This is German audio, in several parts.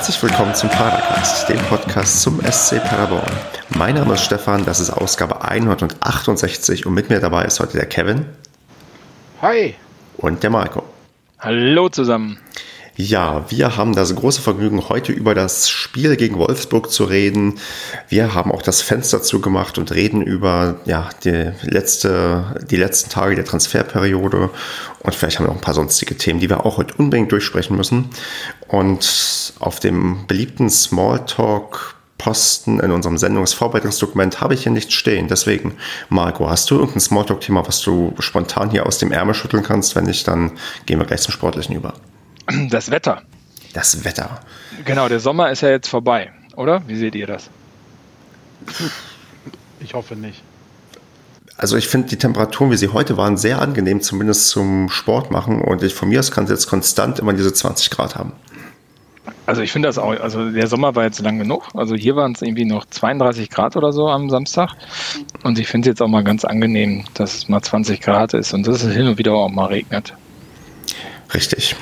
Herzlich willkommen zum Padercast, dem Podcast zum SC Paderborn. Mein Name ist Stefan, das ist Ausgabe 168 und mit mir dabei ist heute der Kevin. Hi. Und der Marco. Hallo zusammen. Ja, wir haben das große Vergnügen, heute über das Spiel gegen Wolfsburg zu reden. Wir haben auch das Fenster zugemacht und reden über ja, die, letzte, die letzten Tage der Transferperiode. Und vielleicht haben wir noch ein paar sonstige Themen, die wir auch heute unbedingt durchsprechen müssen. Und auf dem beliebten Smalltalk Posten in unserem Sendungsvorbereitungsdokument habe ich hier nichts stehen. Deswegen, Marco, hast du irgendein Smalltalk-Thema, was du spontan hier aus dem Ärmel schütteln kannst? Wenn nicht, dann gehen wir gleich zum Sportlichen über. Das Wetter. Das Wetter. Genau, der Sommer ist ja jetzt vorbei, oder? Wie seht ihr das? Ich hoffe nicht. Also ich finde die Temperaturen, wie sie heute waren, sehr angenehm, zumindest zum Sport machen. Und ich, von mir aus kann es jetzt konstant immer diese 20 Grad haben. Also ich finde das auch, also der Sommer war jetzt lang genug. Also hier waren es irgendwie noch 32 Grad oder so am Samstag. Und ich finde es jetzt auch mal ganz angenehm, dass es mal 20 Grad ist und dass es hin und wieder auch mal regnet. Richtig.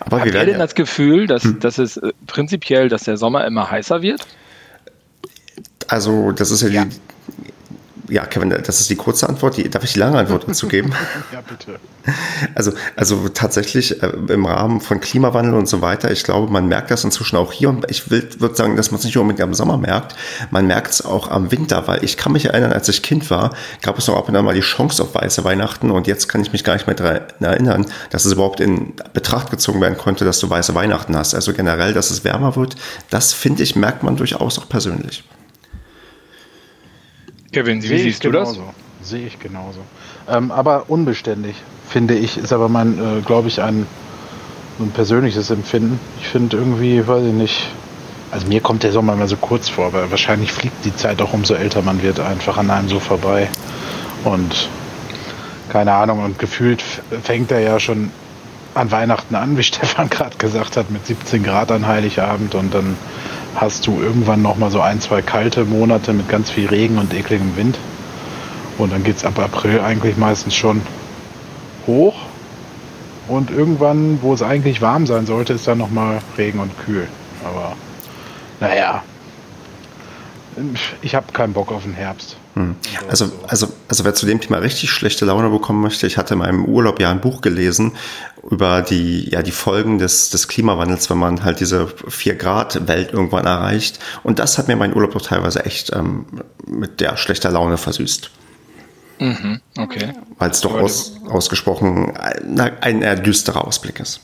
Aber Habt ihr denn das Gefühl, dass, hm. dass es äh, prinzipiell, dass der Sommer immer heißer wird? Also, das ist ja, ja. die, ja, Kevin, das ist die kurze Antwort. Die, darf ich die lange Antwort dazu geben? ja, bitte. Also, also tatsächlich äh, im Rahmen von Klimawandel und so weiter, ich glaube, man merkt das inzwischen auch hier. Und ich würde sagen, dass man es nicht unbedingt am Sommer merkt. Man merkt es auch am Winter, weil ich kann mich erinnern, als ich Kind war, gab es noch ab und an mal die Chance auf weiße Weihnachten. Und jetzt kann ich mich gar nicht mehr daran erinnern, dass es überhaupt in Betracht gezogen werden konnte, dass du weiße Weihnachten hast. Also generell, dass es wärmer wird, das finde ich, merkt man durchaus auch persönlich. Kevin, wie siehst du genauso. das? Sehe ich genauso. Ähm, aber unbeständig, finde ich, ist aber mein, äh, glaube ich, ein, ein persönliches Empfinden. Ich finde irgendwie, weiß ich nicht, also mir kommt der Sommer immer so kurz vor, aber wahrscheinlich fliegt die Zeit auch umso älter man wird einfach an einem so vorbei. Und keine Ahnung, und gefühlt fängt er ja schon an Weihnachten an, wie Stefan gerade gesagt hat, mit 17 Grad an Heiligabend und dann hast du irgendwann nochmal so ein, zwei kalte Monate mit ganz viel Regen und ekligem Wind. Und dann geht es ab April eigentlich meistens schon hoch. Und irgendwann, wo es eigentlich warm sein sollte, ist dann nochmal Regen und kühl. Aber naja, ich habe keinen Bock auf den Herbst. Hm. Also, also, also wer zu dem Thema richtig schlechte Laune bekommen möchte, ich hatte in meinem Urlaub ja ein Buch gelesen über die, ja, die Folgen des, des Klimawandels, wenn man halt diese 4-Grad-Welt irgendwann erreicht. Und das hat mir meinen Urlaub doch teilweise echt ähm, mit der schlechter Laune versüßt. Mhm, okay. Weil es doch aus, ausgesprochen ein, ein eher düsterer Ausblick ist.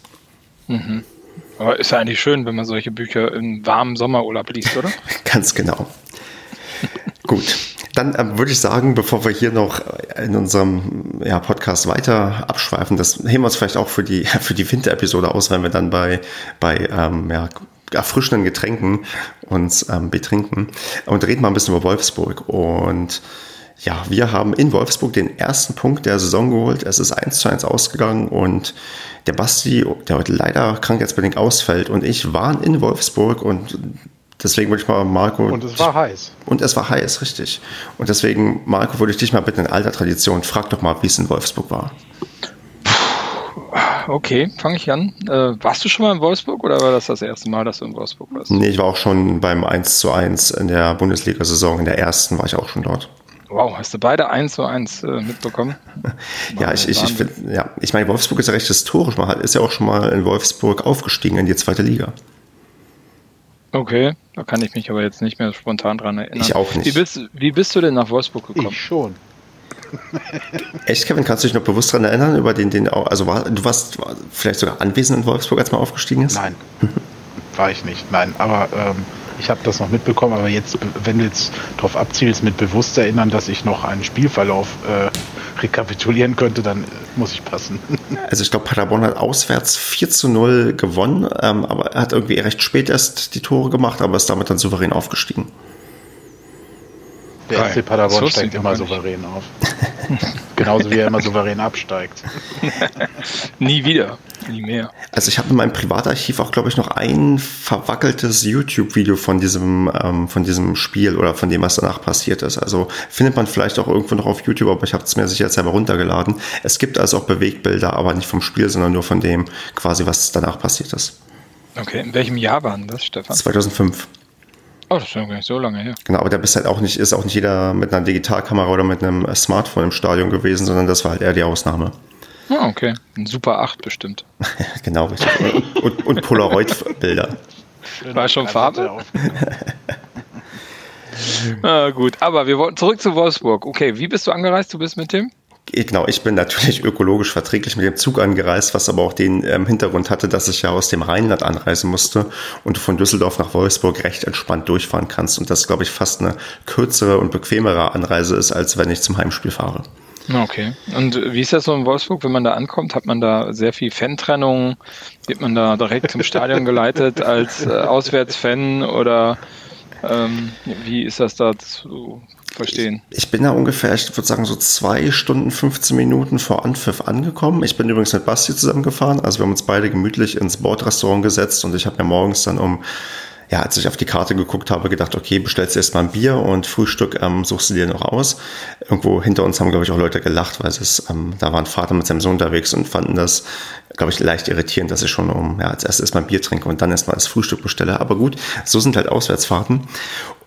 Mhm. Aber ist ja eigentlich schön, wenn man solche Bücher im warmen Sommerurlaub liest, oder? Ganz genau. Gut, dann äh, würde ich sagen, bevor wir hier noch in unserem ja, Podcast weiter abschweifen, das heben wir uns vielleicht auch für die, für die Winterepisode aus, wenn wir dann bei, bei ähm, ja, erfrischenden Getränken uns ähm, betrinken und reden mal ein bisschen über Wolfsburg. Und ja, wir haben in Wolfsburg den ersten Punkt der Saison geholt. Es ist 1 zu 1 ausgegangen und der Basti, der heute leider krankheitsbedingt ausfällt, und ich waren in Wolfsburg und Deswegen würde ich mal Marco. Und es war heiß. Und es war heiß, richtig. Und deswegen, Marco, würde ich dich mal bitten in alter Tradition, frag doch mal, wie es in Wolfsburg war. Okay, fange ich an. Äh, warst du schon mal in Wolfsburg oder war das das erste Mal, dass du in Wolfsburg warst? Nee, ich war auch schon beim 1 zu 1 in der Bundesliga-Saison. In der ersten war ich auch schon dort. Wow, hast du beide 1 zu 1 äh, mitbekommen? ja, ich, ich, ich, find, ja, ich meine, Wolfsburg ist ja recht historisch. Man ist ja auch schon mal in Wolfsburg aufgestiegen in die zweite Liga. Okay, da kann ich mich aber jetzt nicht mehr spontan dran erinnern. Ich auch nicht. Wie bist, wie bist du denn nach Wolfsburg gekommen? Ich schon. Echt, Kevin, kannst du dich noch bewusst daran erinnern, über den, den also war, du warst vielleicht sogar anwesend in Wolfsburg, als man aufgestiegen ist? Nein, war ich nicht, nein, aber ähm, ich habe das noch mitbekommen, aber jetzt, wenn du jetzt darauf abzielst, mit bewusst erinnern, dass ich noch einen Spielverlauf äh, rekapitulieren könnte, dann muss ich passen. Also ich glaube, Paderborn hat auswärts 4 zu 0 gewonnen, ähm, aber er hat irgendwie recht spät erst die Tore gemacht, aber ist damit dann souverän aufgestiegen. Der FC Paderborn so steigt immer souverän auf. Genauso wie er immer souverän absteigt. Nie wieder, nie mehr. Also ich habe in meinem Privatarchiv auch, glaube ich, noch ein verwackeltes YouTube-Video von diesem, ähm, von diesem Spiel oder von dem, was danach passiert ist. Also findet man vielleicht auch irgendwo noch auf YouTube, aber ich habe es mir sicher selber runtergeladen. Es gibt also auch Bewegtbilder, aber nicht vom Spiel, sondern nur von dem quasi, was danach passiert ist. Okay, in welchem Jahr waren das, Stefan? 2005. Oh, das ist schon gar nicht so lange her. Genau, aber da bist halt auch nicht, ist auch nicht jeder mit einer Digitalkamera oder mit einem Smartphone im Stadion gewesen, sondern das war halt eher die Ausnahme. Ah, okay. Ein Super 8 bestimmt. genau, richtig. Und, und Polaroid-Bilder. War schon Farbe? ah, gut, aber wir wollten zurück zu Wolfsburg. Okay, wie bist du angereist? Du bist mit dem? Genau, ich bin natürlich ökologisch verträglich mit dem Zug angereist, was aber auch den ähm, Hintergrund hatte, dass ich ja aus dem Rheinland anreisen musste und du von Düsseldorf nach Wolfsburg recht entspannt durchfahren kannst und das, glaube ich, fast eine kürzere und bequemere Anreise ist, als wenn ich zum Heimspiel fahre. Okay. Und wie ist das so in Wolfsburg, wenn man da ankommt? Hat man da sehr viel Fantrennung? Wird man da direkt zum Stadion geleitet als äh, Auswärtsfan oder ähm, wie ist das da zu verstehen? Ich, ich bin da ungefähr, ich würde sagen, so zwei Stunden, 15 Minuten vor Anpfiff angekommen. Ich bin übrigens mit Basti zusammengefahren. Also wir haben uns beide gemütlich ins Bordrestaurant gesetzt und ich habe mir morgens dann um ja, als ich auf die Karte geguckt habe, gedacht, okay, bestellst du erstmal ein Bier und Frühstück ähm, suchst du dir noch aus. Irgendwo hinter uns haben, glaube ich, auch Leute gelacht, weil es, ähm, da war ein Vater mit seinem Sohn unterwegs und fanden das, glaube ich, leicht irritierend, dass ich schon um, ja, als erstes erstmal ein Bier trinke und dann erstmal das Frühstück bestelle. Aber gut, so sind halt Auswärtsfahrten.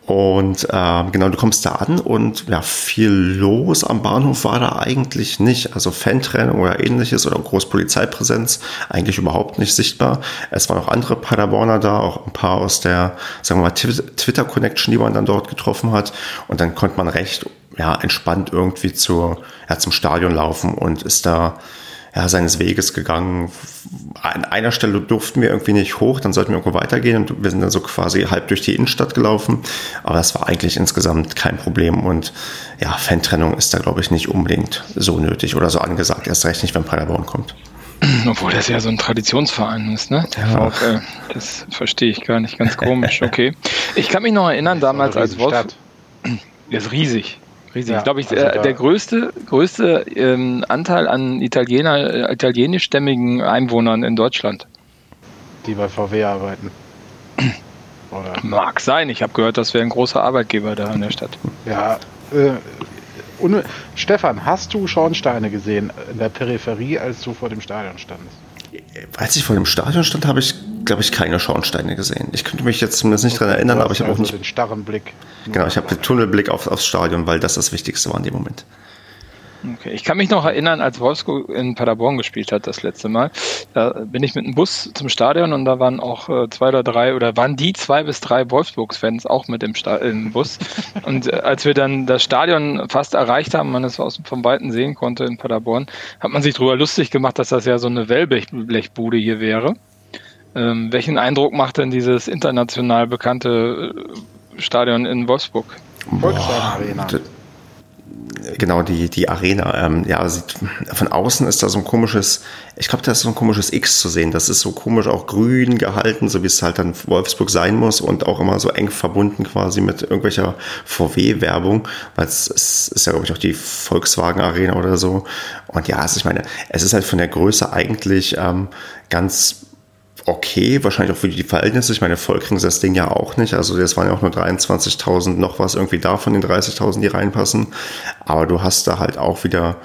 Und äh, genau, du kommst da an und ja, viel los am Bahnhof war da eigentlich nicht. Also Fantrennung oder ähnliches oder Großpolizeipräsenz eigentlich überhaupt nicht sichtbar. Es waren auch andere Paderborner da, auch ein paar aus der, sagen wir mal, Twitter-Connection, die man dann dort getroffen hat. Und dann konnte man recht ja, entspannt irgendwie zur, ja, zum Stadion laufen und ist da ja, seines Weges gegangen. An einer Stelle durften wir irgendwie nicht hoch, dann sollten wir irgendwo weitergehen und wir sind dann so quasi halb durch die Innenstadt gelaufen. Aber das war eigentlich insgesamt kein Problem und ja, Fantrennung ist da, glaube ich, nicht unbedingt so nötig oder so angesagt. Erst recht nicht, wenn Paderborn kommt. Obwohl das ja so ein Traditionsverein ist, ne? Der ja. VfL. Das verstehe ich gar nicht, ganz komisch. Okay. Ich kann mich noch erinnern, damals als Wolf. Der ist riesig. Riesig. Ja, ich glaube, ich, also äh, der größte, größte ähm, Anteil an Italiener, äh, italienischstämmigen Einwohnern in Deutschland. Die bei VW arbeiten. Oder? Mag sein. Ich habe gehört, das wäre ein großer Arbeitgeber da in der Stadt. Ja. Äh, Stefan, hast du Schornsteine gesehen in der Peripherie, als du vor dem Stadion standest? Als ich vor dem Stadion stand, habe ich, glaube ich, keine Schornsteine gesehen. Ich könnte mich jetzt zumindest nicht okay, daran erinnern, aber ich habe auch nicht. den starren Blick. Genau, ich habe den Tunnelblick auf, aufs Stadion, weil das das Wichtigste war in dem Moment. Okay. Ich kann mich noch erinnern, als Wolfsburg in Paderborn gespielt hat das letzte Mal. Da bin ich mit einem Bus zum Stadion und da waren auch äh, zwei oder drei oder waren die zwei bis drei Wolfsburgs-Fans auch mit im, Sta im Bus. Und äh, als wir dann das Stadion fast erreicht haben, man es aus vom Weiten sehen konnte in Paderborn, hat man sich darüber lustig gemacht, dass das ja so eine Wellblechbude hier wäre. Ähm, welchen Eindruck macht denn dieses international bekannte äh, Stadion in Wolfsburg? Volkswagen Arena genau, die, die Arena. Ähm, ja, sieht, von außen ist da so ein komisches, ich glaube, da ist so ein komisches X zu sehen. Das ist so komisch auch grün gehalten, so wie es halt dann Wolfsburg sein muss und auch immer so eng verbunden quasi mit irgendwelcher VW-Werbung, weil es, es ist ja, glaube ich, auch die Volkswagen Arena oder so. Und ja, also ich meine, es ist halt von der Größe eigentlich ähm, ganz okay, wahrscheinlich auch für die Verhältnisse. Ich meine, voll kriegen sie das Ding ja auch nicht. Also das waren ja auch nur 23.000 noch was irgendwie da von den 30.000, die reinpassen. Aber du hast da halt auch wieder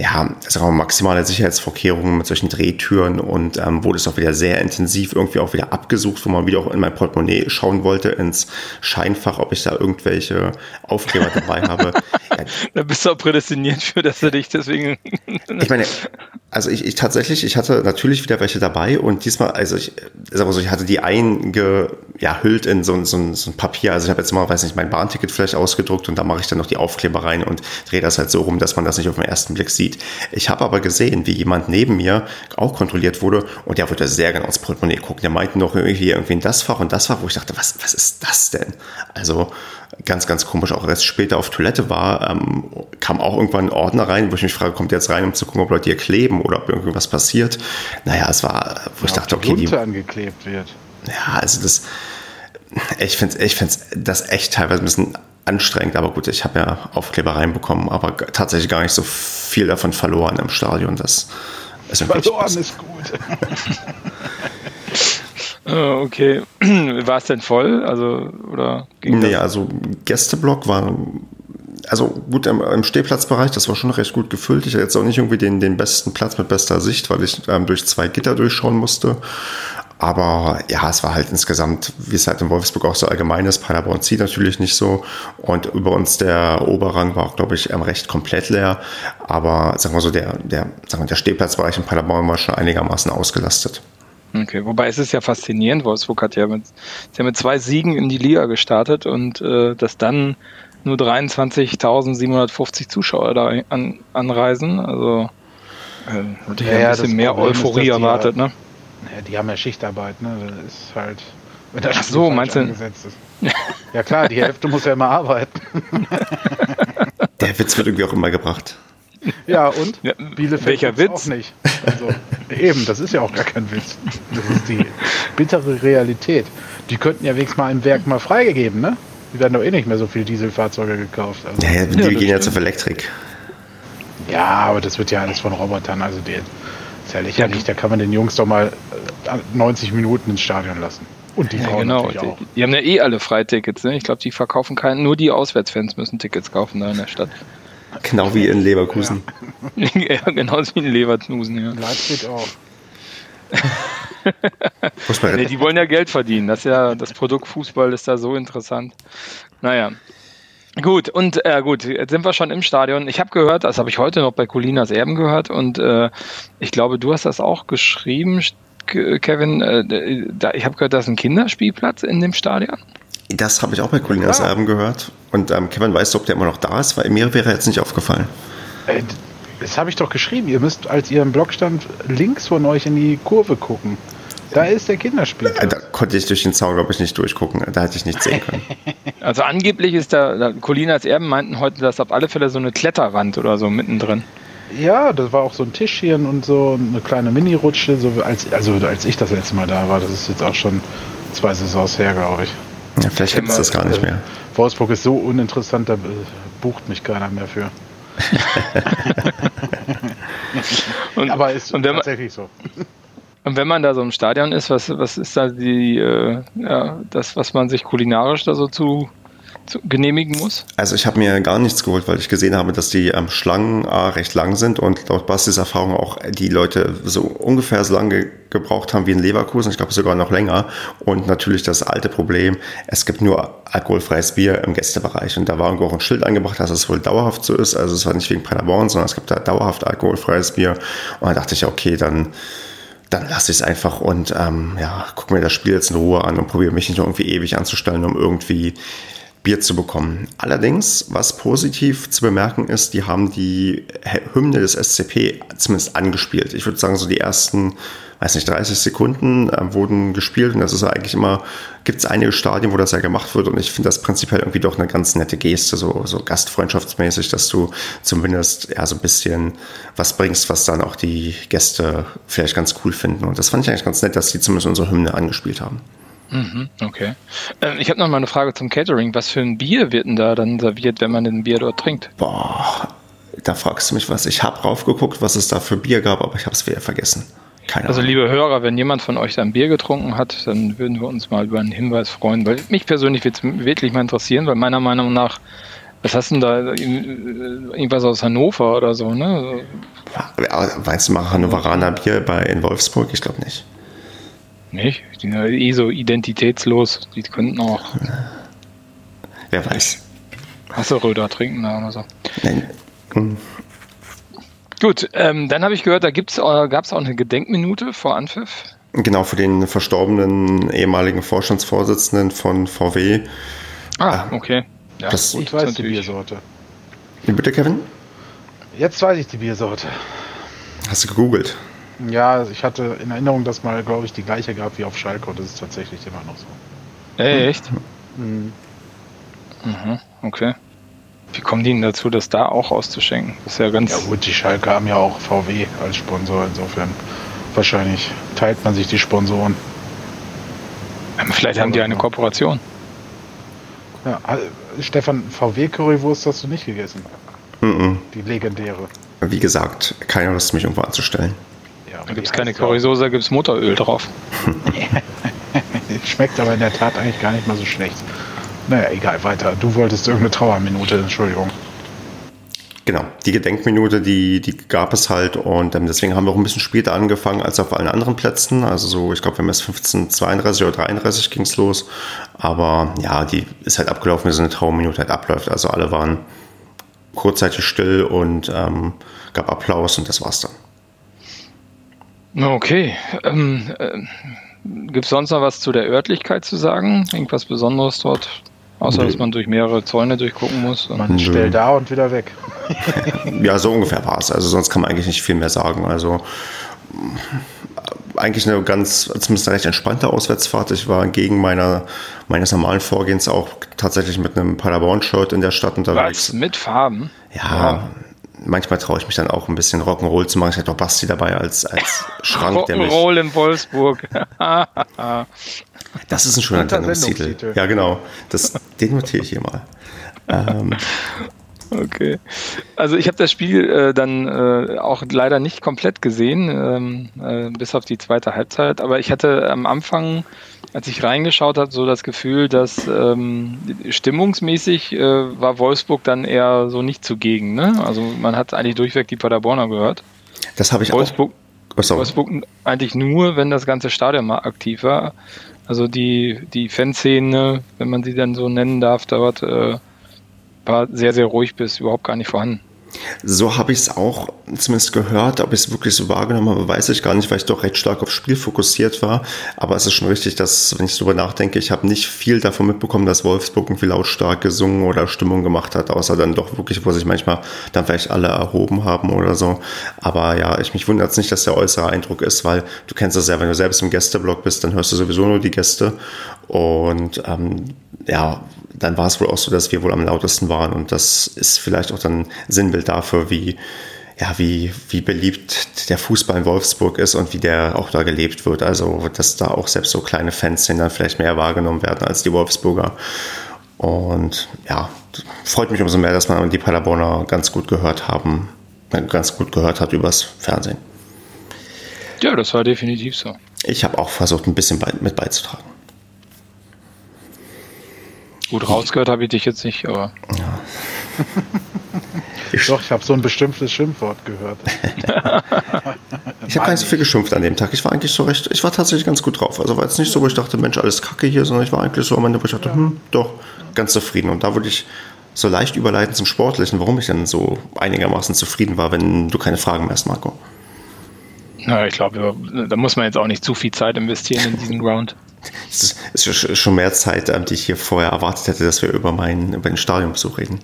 ja, sagen wir mal, maximale Sicherheitsvorkehrungen mit solchen Drehtüren und ähm, wurde es auch wieder sehr intensiv irgendwie auch wieder abgesucht, wo man wieder auch in mein Portemonnaie schauen wollte, ins Scheinfach, ob ich da irgendwelche Aufkleber dabei habe. Ja. Da bist du auch prädestiniert für, dass du dich deswegen. ich meine, also ich, ich tatsächlich, ich hatte natürlich wieder welche dabei und diesmal, also ich sag mal so, ich hatte die eingehüllt ja, in so, so, so ein Papier. Also ich habe jetzt mal, weiß nicht, mein Bahnticket vielleicht ausgedruckt und da mache ich dann noch die Aufkleber rein und drehe das halt so rum, dass man das nicht auf den ersten Blick sieht. Ich habe aber gesehen, wie jemand neben mir auch kontrolliert wurde und der wollte sehr genau ins Portemonnaie gucken. Der meinte noch irgendwie, irgendwie in das Fach und das Fach, wo ich dachte, was, was ist das denn? Also ganz, ganz komisch. Auch als ich später auf Toilette war, ähm, kam auch irgendwann ein Ordner rein, wo ich mich frage, kommt der jetzt rein, um zu gucken, ob Leute hier kleben oder ob irgendwas passiert. Naja, es war, wo ja, ich dachte, okay. Die angeklebt wird. Ja, also das, ich finde ich find's das echt teilweise ein bisschen anstrengend, aber gut, ich habe ja Aufkleber reinbekommen, aber tatsächlich gar nicht so viel davon verloren im Stadion. Das ist verloren ist gut. Ah, okay. War es denn voll? Also, oder nee, das? also Gästeblock war also gut im, im, Stehplatzbereich, das war schon recht gut gefüllt. Ich hatte jetzt auch nicht irgendwie den, den besten Platz mit bester Sicht, weil ich ähm, durch zwei Gitter durchschauen musste. Aber ja, es war halt insgesamt, wie es halt in Wolfsburg auch so allgemein ist, Paderborn zieht natürlich nicht so. Und über uns der Oberrang war auch, glaube ich, recht komplett leer. Aber sagen wir so, der, der, sagen wir, der Stehplatzbereich in Paderborn war schon einigermaßen ausgelastet. Okay, wobei es ist ja faszinierend, Wolfsburg hat ja mit, ja mit zwei Siegen in die Liga gestartet und äh, dass dann nur 23.750 Zuschauer da an, anreisen. Also äh, hatte ja, ja ein bisschen mehr Euphorie ist, erwartet, ne? Ja, die haben ja Schichtarbeit, ne? Das ist halt. Wenn das Ach so, meinst du? ja klar, die Hälfte muss ja immer arbeiten. Der Witz wird irgendwie auch immer gebracht. Ja, und? Ja, Bielefeld welcher Witz? Auch nicht. Also, eben, das ist ja auch gar kein Witz. Das ist die bittere Realität. Die könnten ja wenigstens mal im Werk mal freigegeben, ne? Die werden doch eh nicht mehr so viele Dieselfahrzeuge gekauft. Also. Ja, ja, die ja, gehen jetzt auf Elektrik. Ja, aber das wird ja alles von Robotern. Also der ist ja lächerlich. Da kann man den Jungs doch mal 90 äh, Minuten ins Stadion lassen. Und die ja, Frauen genau. natürlich auch. Die, die, haben ja eh alle Freitickets. Ne? Ich glaube, die verkaufen keinen. Nur die Auswärtsfans müssen Tickets kaufen da in der Stadt. Genau wie in Leverkusen. Ja, ja genau wie in Leverkusen, ja. Leipzig auch. nee, die wollen ja Geld verdienen. Das ja, das Produkt Fußball ist da so interessant. Naja. Gut, und äh, gut, jetzt sind wir schon im Stadion. Ich habe gehört, das habe ich heute noch bei Colinas Erben gehört und äh, ich glaube, du hast das auch geschrieben, Kevin. Äh, da, ich habe gehört, da ist ein Kinderspielplatz in dem Stadion. Das habe ich auch bei Colinas ja. Erben gehört. Und ähm, Kevin, weißt du, ob der immer noch da ist? Weil mir wäre jetzt nicht aufgefallen. Äh, das habe ich doch geschrieben. Ihr müsst, als ihr im Blog stand, links von euch in die Kurve gucken. Da ist der Kinderspielplatz. Da konnte ich durch den Zaun, glaube ich, nicht durchgucken. Da hätte ich nichts sehen können. Also angeblich ist da, da Colinas Erben meinten heute, dass auf alle Fälle so eine Kletterwand oder so mittendrin. Ja, das war auch so ein Tischchen und so eine kleine Mini-Rutsche. So als, also als ich das letzte Mal da war, das ist jetzt auch schon zwei Saisons her, glaube ich. Ja, vielleicht gibt es das gar nicht mehr. Wolfsburg ist so uninteressant, da bucht mich keiner mehr für. und, Aber ist und tatsächlich so. Und wenn man da so im Stadion ist, was, was ist da die, äh, ja, das, was man sich kulinarisch da so zu, zu genehmigen muss? Also ich habe mir gar nichts geholt, weil ich gesehen habe, dass die ähm, Schlangen A, recht lang sind und laut Bastis Erfahrung auch die Leute so ungefähr so lange gebraucht haben wie in Leverkusen, ich glaube sogar noch länger. Und natürlich das alte Problem, es gibt nur alkoholfreies Bier im Gästebereich. Und da war irgendwo auch ein Schild angebracht, dass es wohl dauerhaft so ist. Also es war nicht wegen Paderborn, sondern es gibt da dauerhaft alkoholfreies Bier. Und da dachte ich, okay, dann dann lasse ich es einfach und ähm, ja, gucke mir das Spiel jetzt in Ruhe an und probiere mich nicht irgendwie ewig anzustellen, um irgendwie Bier zu bekommen. Allerdings, was positiv zu bemerken ist, die haben die Hymne des SCP zumindest angespielt. Ich würde sagen, so die ersten weiß nicht, 30 Sekunden äh, wurden gespielt und das ist eigentlich immer, gibt es einige Stadien, wo das ja gemacht wird und ich finde das prinzipiell irgendwie doch eine ganz nette Geste, so, so gastfreundschaftsmäßig, dass du zumindest ja so ein bisschen was bringst, was dann auch die Gäste vielleicht ganz cool finden und das fand ich eigentlich ganz nett, dass die zumindest unsere Hymne angespielt haben. Mhm, okay. Ähm, ich habe noch mal eine Frage zum Catering. Was für ein Bier wird denn da dann serviert, wenn man ein Bier dort trinkt? Boah, da fragst du mich was. Ich habe raufgeguckt, was es da für Bier gab, aber ich habe es wieder vergessen. Keine also liebe Hörer, wenn jemand von euch ein Bier getrunken hat, dann würden wir uns mal über einen Hinweis freuen, weil mich persönlich würde es wirklich mal interessieren, weil meiner Meinung nach, was hast du denn da, irgendwas aus Hannover oder so, ne? Meinst du mal Hannoveraner Bier bei in Wolfsburg? Ich glaube nicht. Nicht? Die sind ja eh so identitätslos, die könnten auch. Wer weiß. Hasseröder trinken da oder so. Nein. Gut, ähm, dann habe ich gehört, da äh, gab es auch eine Gedenkminute vor Anpfiff. Genau, für den verstorbenen ehemaligen Vorstandsvorsitzenden von VW. Ah, okay. Ja, das ich weiß die Biersorte. Wie bitte, Kevin? Jetzt weiß ich die Biersorte. Hast du gegoogelt? Ja, ich hatte in Erinnerung, dass mal, glaube ich, die gleiche gab wie auf Schalke und das ist tatsächlich immer noch so. Echt? Mhm. Mhm, okay. Wie kommen die denn dazu, das da auch auszuschenken? Das ist ja ganz. Ja gut, die Schalke haben ja auch VW als Sponsor, insofern wahrscheinlich teilt man sich die Sponsoren. Vielleicht haben die eine Kooperation. Ja, äh, Stefan, VW-Currywurst hast du nicht gegessen. Mm -mm. Die legendäre. Wie gesagt, keiner Lust, mich irgendwo anzustellen. Ja, da gibt es keine Currysoße, da gibt es Motoröl drauf. Schmeckt aber in der Tat eigentlich gar nicht mal so schlecht. Naja, egal, weiter. Du wolltest irgendeine Trauerminute, Entschuldigung. Genau. die Gedenkminute, die, die gab es halt und ähm, deswegen haben wir auch ein bisschen später angefangen als auf allen anderen Plätzen. Also so, ich glaube, wir haben erst 15.32 oder 33 ging es los. Aber ja, die ist halt abgelaufen, wie so eine Trauerminute halt abläuft. Also alle waren kurzzeitig still und ähm, gab Applaus und das war's dann. Okay. Ähm, äh, Gibt es sonst noch was zu der Örtlichkeit zu sagen? Irgendwas Besonderes dort? Außer, dass man durch mehrere Zäune durchgucken muss. Man stellt da und wieder weg. ja, so ungefähr war es. Also sonst kann man eigentlich nicht viel mehr sagen. Also eigentlich eine ganz, zumindest eine recht entspannte Auswärtsfahrt. Ich war gegen meiner, meines normalen Vorgehens auch tatsächlich mit einem Paderborn-Shirt in der Stadt unterwegs. Was? Mit Farben? Ja, ja. Manchmal traue ich mich dann auch ein bisschen Rock'n'Roll zu machen. Ich hatte doch Basti dabei als, als Schrank, der mich... Rock'n'Roll in Wolfsburg. das ist ein schöner Sendungstitel. Ja, genau. Das, den notiere ich hier mal. Ähm, Okay. Also ich habe das Spiel äh, dann äh, auch leider nicht komplett gesehen, ähm, äh, bis auf die zweite Halbzeit. Aber ich hatte am Anfang, als ich reingeschaut habe, so das Gefühl, dass ähm, stimmungsmäßig äh, war Wolfsburg dann eher so nicht zugegen. Ne? Also man hat eigentlich durchweg die Paderborner gehört. Das habe ich Wolfsburg, auch. Oh, Wolfsburg eigentlich nur, wenn das ganze Stadion mal aktiv war. Also die, die Fanszene, wenn man sie dann so nennen darf, dort äh, war sehr, sehr ruhig bis überhaupt gar nicht vorhanden. So habe ich es auch zumindest gehört, ob ich es wirklich so wahrgenommen habe, weiß ich gar nicht, weil ich doch recht stark aufs Spiel fokussiert war. Aber es ist schon richtig, dass, wenn ich darüber nachdenke, ich habe nicht viel davon mitbekommen, dass Wolfsburg irgendwie lautstark gesungen oder Stimmung gemacht hat, außer dann doch wirklich, wo sich manchmal dann vielleicht alle erhoben haben oder so. Aber ja, ich mich wundert es nicht, dass der äußere Eindruck ist, weil du kennst das ja, wenn du selbst im Gästeblock bist, dann hörst du sowieso nur die Gäste. Und ähm, ja, dann war es wohl auch so, dass wir wohl am lautesten waren und das ist vielleicht auch dann Sinnbild dafür, wie ja, wie, wie beliebt der Fußball in Wolfsburg ist und wie der auch da gelebt wird. Also, dass da auch selbst so kleine Fanszenen dann vielleicht mehr wahrgenommen werden als die Wolfsburger. Und ja, freut mich umso mehr, dass man die Paderborner ganz gut gehört haben, ganz gut gehört hat übers Fernsehen. Ja, das war definitiv so. Ich habe auch versucht, ein bisschen mit beizutragen. Gut, rausgehört habe ich dich jetzt nicht, aber. Ja. Ich Doch, ich habe so ein bestimmtes Schimpfwort gehört. ich habe gar nicht so viel geschimpft an dem Tag. Ich war eigentlich so recht, ich war tatsächlich ganz gut drauf. Also war jetzt nicht so, wo ich dachte, Mensch, alles kacke hier, sondern ich war eigentlich so am Ende, wo ich dachte, ja. hm, doch, ganz zufrieden. Und da würde ich so leicht überleiten zum Sportlichen, warum ich dann so einigermaßen zufrieden war, wenn du keine Fragen mehr hast, Marco. Na, ich glaube, da muss man jetzt auch nicht zu viel Zeit investieren in diesen Round. Es ist schon mehr Zeit, ähm, die ich hier vorher erwartet hätte, dass wir über, meinen, über den Stadionbesuch reden.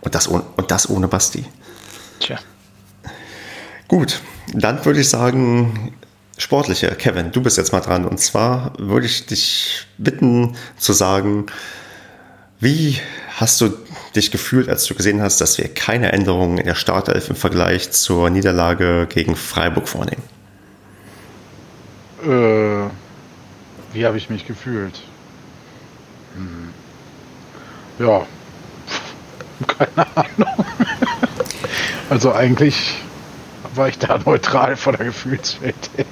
Und das, ohne, und das ohne Basti. Tja. Gut, dann würde ich sagen, sportliche. Kevin, du bist jetzt mal dran. Und zwar würde ich dich bitten zu sagen, wie hast du dich gefühlt, als du gesehen hast, dass wir keine Änderungen in der Startelf im Vergleich zur Niederlage gegen Freiburg vornehmen? Äh wie habe ich mich gefühlt? Hm. Ja, keine Ahnung. also eigentlich war ich da neutral von der Gefühlswelt her.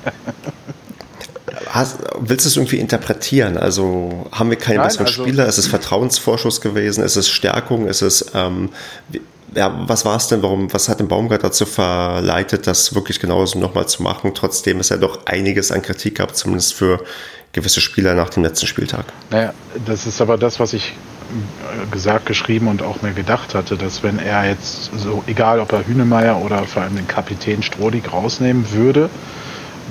Hast, willst du es irgendwie interpretieren? Also haben wir keinen Nein, besseren also, Spieler? Ist es Vertrauensvorschuss gewesen? Ist es Stärkung? Ist es ähm, ja, was war es denn? Warum, was hat den Baumgart dazu verleitet, das wirklich genauso nochmal zu machen, trotzdem es ja doch einiges an Kritik gab, zumindest für gewisse Spieler nach dem letzten Spieltag. Naja, das ist aber das, was ich äh, gesagt, geschrieben und auch mir gedacht hatte, dass wenn er jetzt so, egal ob er Hünemeyer oder vor allem den Kapitän Strodig rausnehmen würde,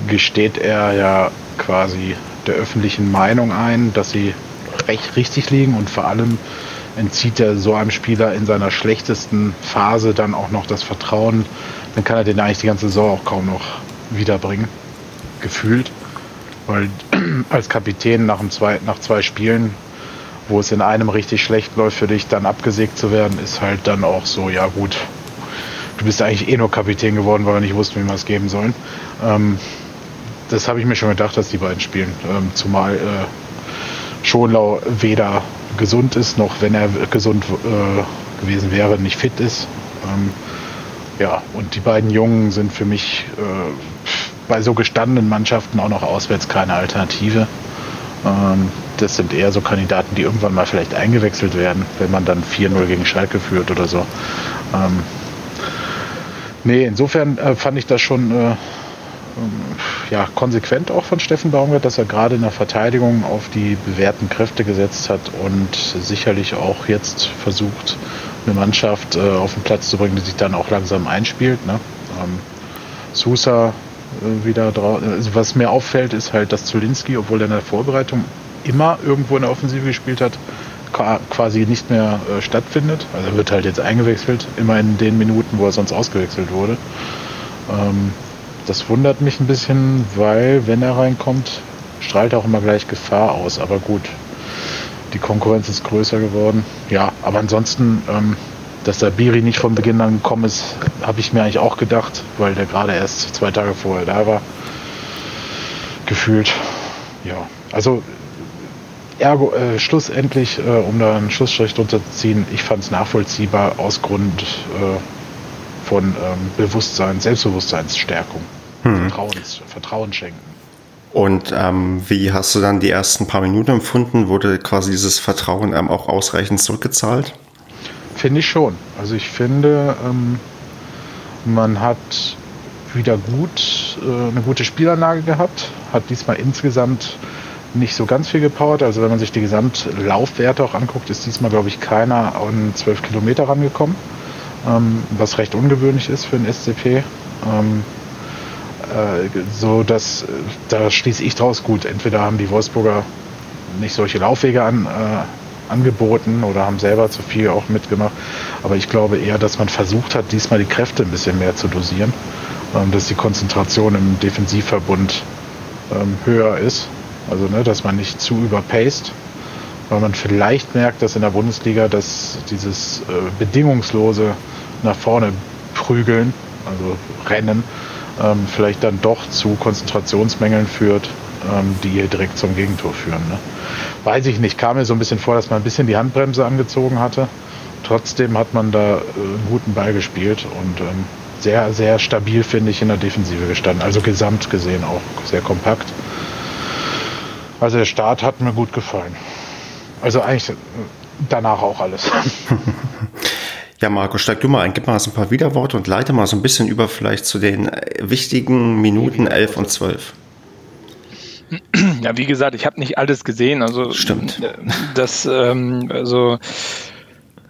gesteht er ja quasi der öffentlichen Meinung ein, dass sie recht richtig liegen und vor allem entzieht er so einem Spieler in seiner schlechtesten Phase dann auch noch das Vertrauen, dann kann er den eigentlich die ganze Saison auch kaum noch wiederbringen, gefühlt. Weil als Kapitän nach, zwei, nach zwei Spielen, wo es in einem richtig schlecht läuft, für dich dann abgesägt zu werden, ist halt dann auch so, ja gut, du bist eigentlich eh nur Kapitän geworden, weil wir nicht wussten, wie wir es geben sollen. Ähm, das habe ich mir schon gedacht, dass die beiden spielen. Ähm, zumal äh, Schonlau weder gesund ist, noch wenn er gesund äh, gewesen wäre, nicht fit ist. Ähm, ja, und die beiden Jungen sind für mich äh, bei so gestandenen Mannschaften auch noch auswärts keine Alternative. Ähm, das sind eher so Kandidaten, die irgendwann mal vielleicht eingewechselt werden, wenn man dann 4-0 gegen Schalke führt oder so. Ähm, Nee, insofern äh, fand ich das schon äh, ähm, ja, konsequent auch von Steffen Baumgart, dass er gerade in der Verteidigung auf die bewährten Kräfte gesetzt hat und sicherlich auch jetzt versucht, eine Mannschaft äh, auf den Platz zu bringen, die sich dann auch langsam einspielt. Ne? Äh, wieder drauf. Also was mir auffällt, ist halt, dass Zulinski, obwohl er in der Vorbereitung immer irgendwo in der Offensive gespielt hat, quasi nicht mehr äh, stattfindet. Also er wird halt jetzt eingewechselt, immer in den Minuten, wo er sonst ausgewechselt wurde. Ähm, das wundert mich ein bisschen, weil wenn er reinkommt, strahlt er auch immer gleich Gefahr aus. Aber gut, die Konkurrenz ist größer geworden. Ja, aber ansonsten, ähm, dass der Biri nicht von Beginn an gekommen ist, habe ich mir eigentlich auch gedacht, weil der gerade erst zwei Tage vorher da war. Gefühlt. Ja, also ergo, äh, schlussendlich, äh, um da einen Schlussstrich drunter zu ziehen, ich fand es nachvollziehbar aus Grund äh, von ähm, Bewusstsein, Selbstbewusstseinsstärkung, hm. Vertrauens, Vertrauen schenken. Und ähm, wie hast du dann die ersten paar Minuten empfunden? Wurde quasi dieses Vertrauen ähm, auch ausreichend zurückgezahlt? Finde ich schon. Also ich finde, ähm, man hat wieder gut äh, eine gute Spielanlage gehabt, hat diesmal insgesamt nicht so ganz viel gepowert. Also wenn man sich die Gesamtlaufwerte auch anguckt, ist diesmal, glaube ich, keiner an 12 Kilometer rangekommen, ähm, was recht ungewöhnlich ist für einen SCP. Ähm, äh, so dass da schließe ich draus gut. Entweder haben die Wolfsburger nicht solche Laufwege an, äh, angeboten oder haben selber zu viel auch mitgemacht. Aber ich glaube eher, dass man versucht hat, diesmal die Kräfte ein bisschen mehr zu dosieren, ähm, dass die Konzentration im Defensivverbund ähm, höher ist. Also, ne, dass man nicht zu überpaced, weil man vielleicht merkt, dass in der Bundesliga dass dieses äh, bedingungslose nach vorne prügeln, also rennen, ähm, vielleicht dann doch zu Konzentrationsmängeln führt, ähm, die direkt zum Gegentor führen. Ne? Weiß ich nicht, kam mir so ein bisschen vor, dass man ein bisschen die Handbremse angezogen hatte. Trotzdem hat man da äh, einen guten Ball gespielt und ähm, sehr, sehr stabil, finde ich, in der Defensive gestanden. Also gesamt gesehen auch sehr kompakt. Also der Start hat mir gut gefallen. Also eigentlich äh, danach auch alles. Ja, Marco, steig du mal ein, gib mal so ein paar Widerworte und leite mal so ein bisschen über vielleicht zu den äh, wichtigen Minuten 11 und 12. Ja, wie gesagt, ich habe nicht alles gesehen. Also stimmt. Äh, das, ähm, also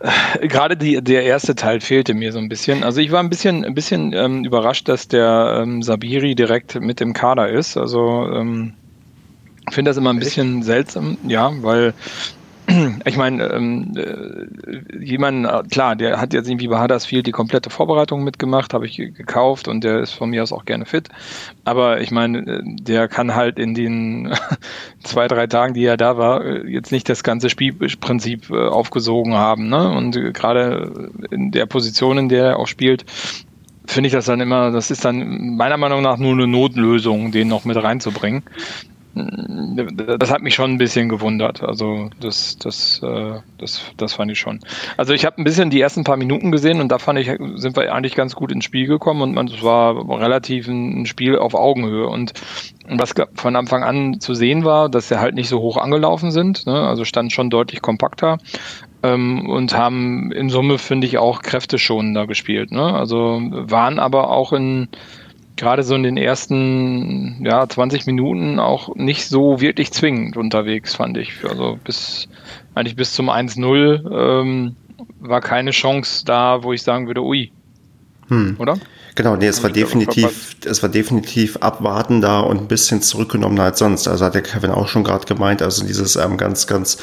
äh, gerade die, der erste Teil fehlte mir so ein bisschen. Also ich war ein bisschen, ein bisschen ähm, überrascht, dass der ähm, Sabiri direkt mit dem Kader ist. Also ähm, ich finde das immer ein bisschen seltsam, ja, weil ich meine, ähm, äh, jemand, äh, klar, der hat jetzt irgendwie bei Huddersfield die komplette Vorbereitung mitgemacht, habe ich gekauft und der ist von mir aus auch gerne fit. Aber ich meine, äh, der kann halt in den zwei, drei Tagen, die er da war, jetzt nicht das ganze Spielprinzip aufgesogen haben. Ne? Und gerade in der Position, in der er auch spielt, finde ich das dann immer, das ist dann meiner Meinung nach nur eine Notlösung, den noch mit reinzubringen das hat mich schon ein bisschen gewundert. Also das, das, äh, das, das fand ich schon. Also ich habe ein bisschen die ersten paar Minuten gesehen und da fand ich, sind wir eigentlich ganz gut ins Spiel gekommen und man, es war relativ ein Spiel auf Augenhöhe. Und was von Anfang an zu sehen war, dass sie halt nicht so hoch angelaufen sind, ne? also stand schon deutlich kompakter ähm, und haben in Summe, finde ich, auch kräfteschonender gespielt. Ne? Also waren aber auch in gerade so in den ersten ja, 20 Minuten auch nicht so wirklich zwingend unterwegs, fand ich. Also bis eigentlich bis zum 1-0 ähm, war keine Chance da, wo ich sagen würde, ui. Hm. Oder? Genau, nee, es war definitiv, es war definitiv abwartender und ein bisschen zurückgenommener als sonst. Also hat der Kevin auch schon gerade gemeint, also dieses ähm, ganz, ganz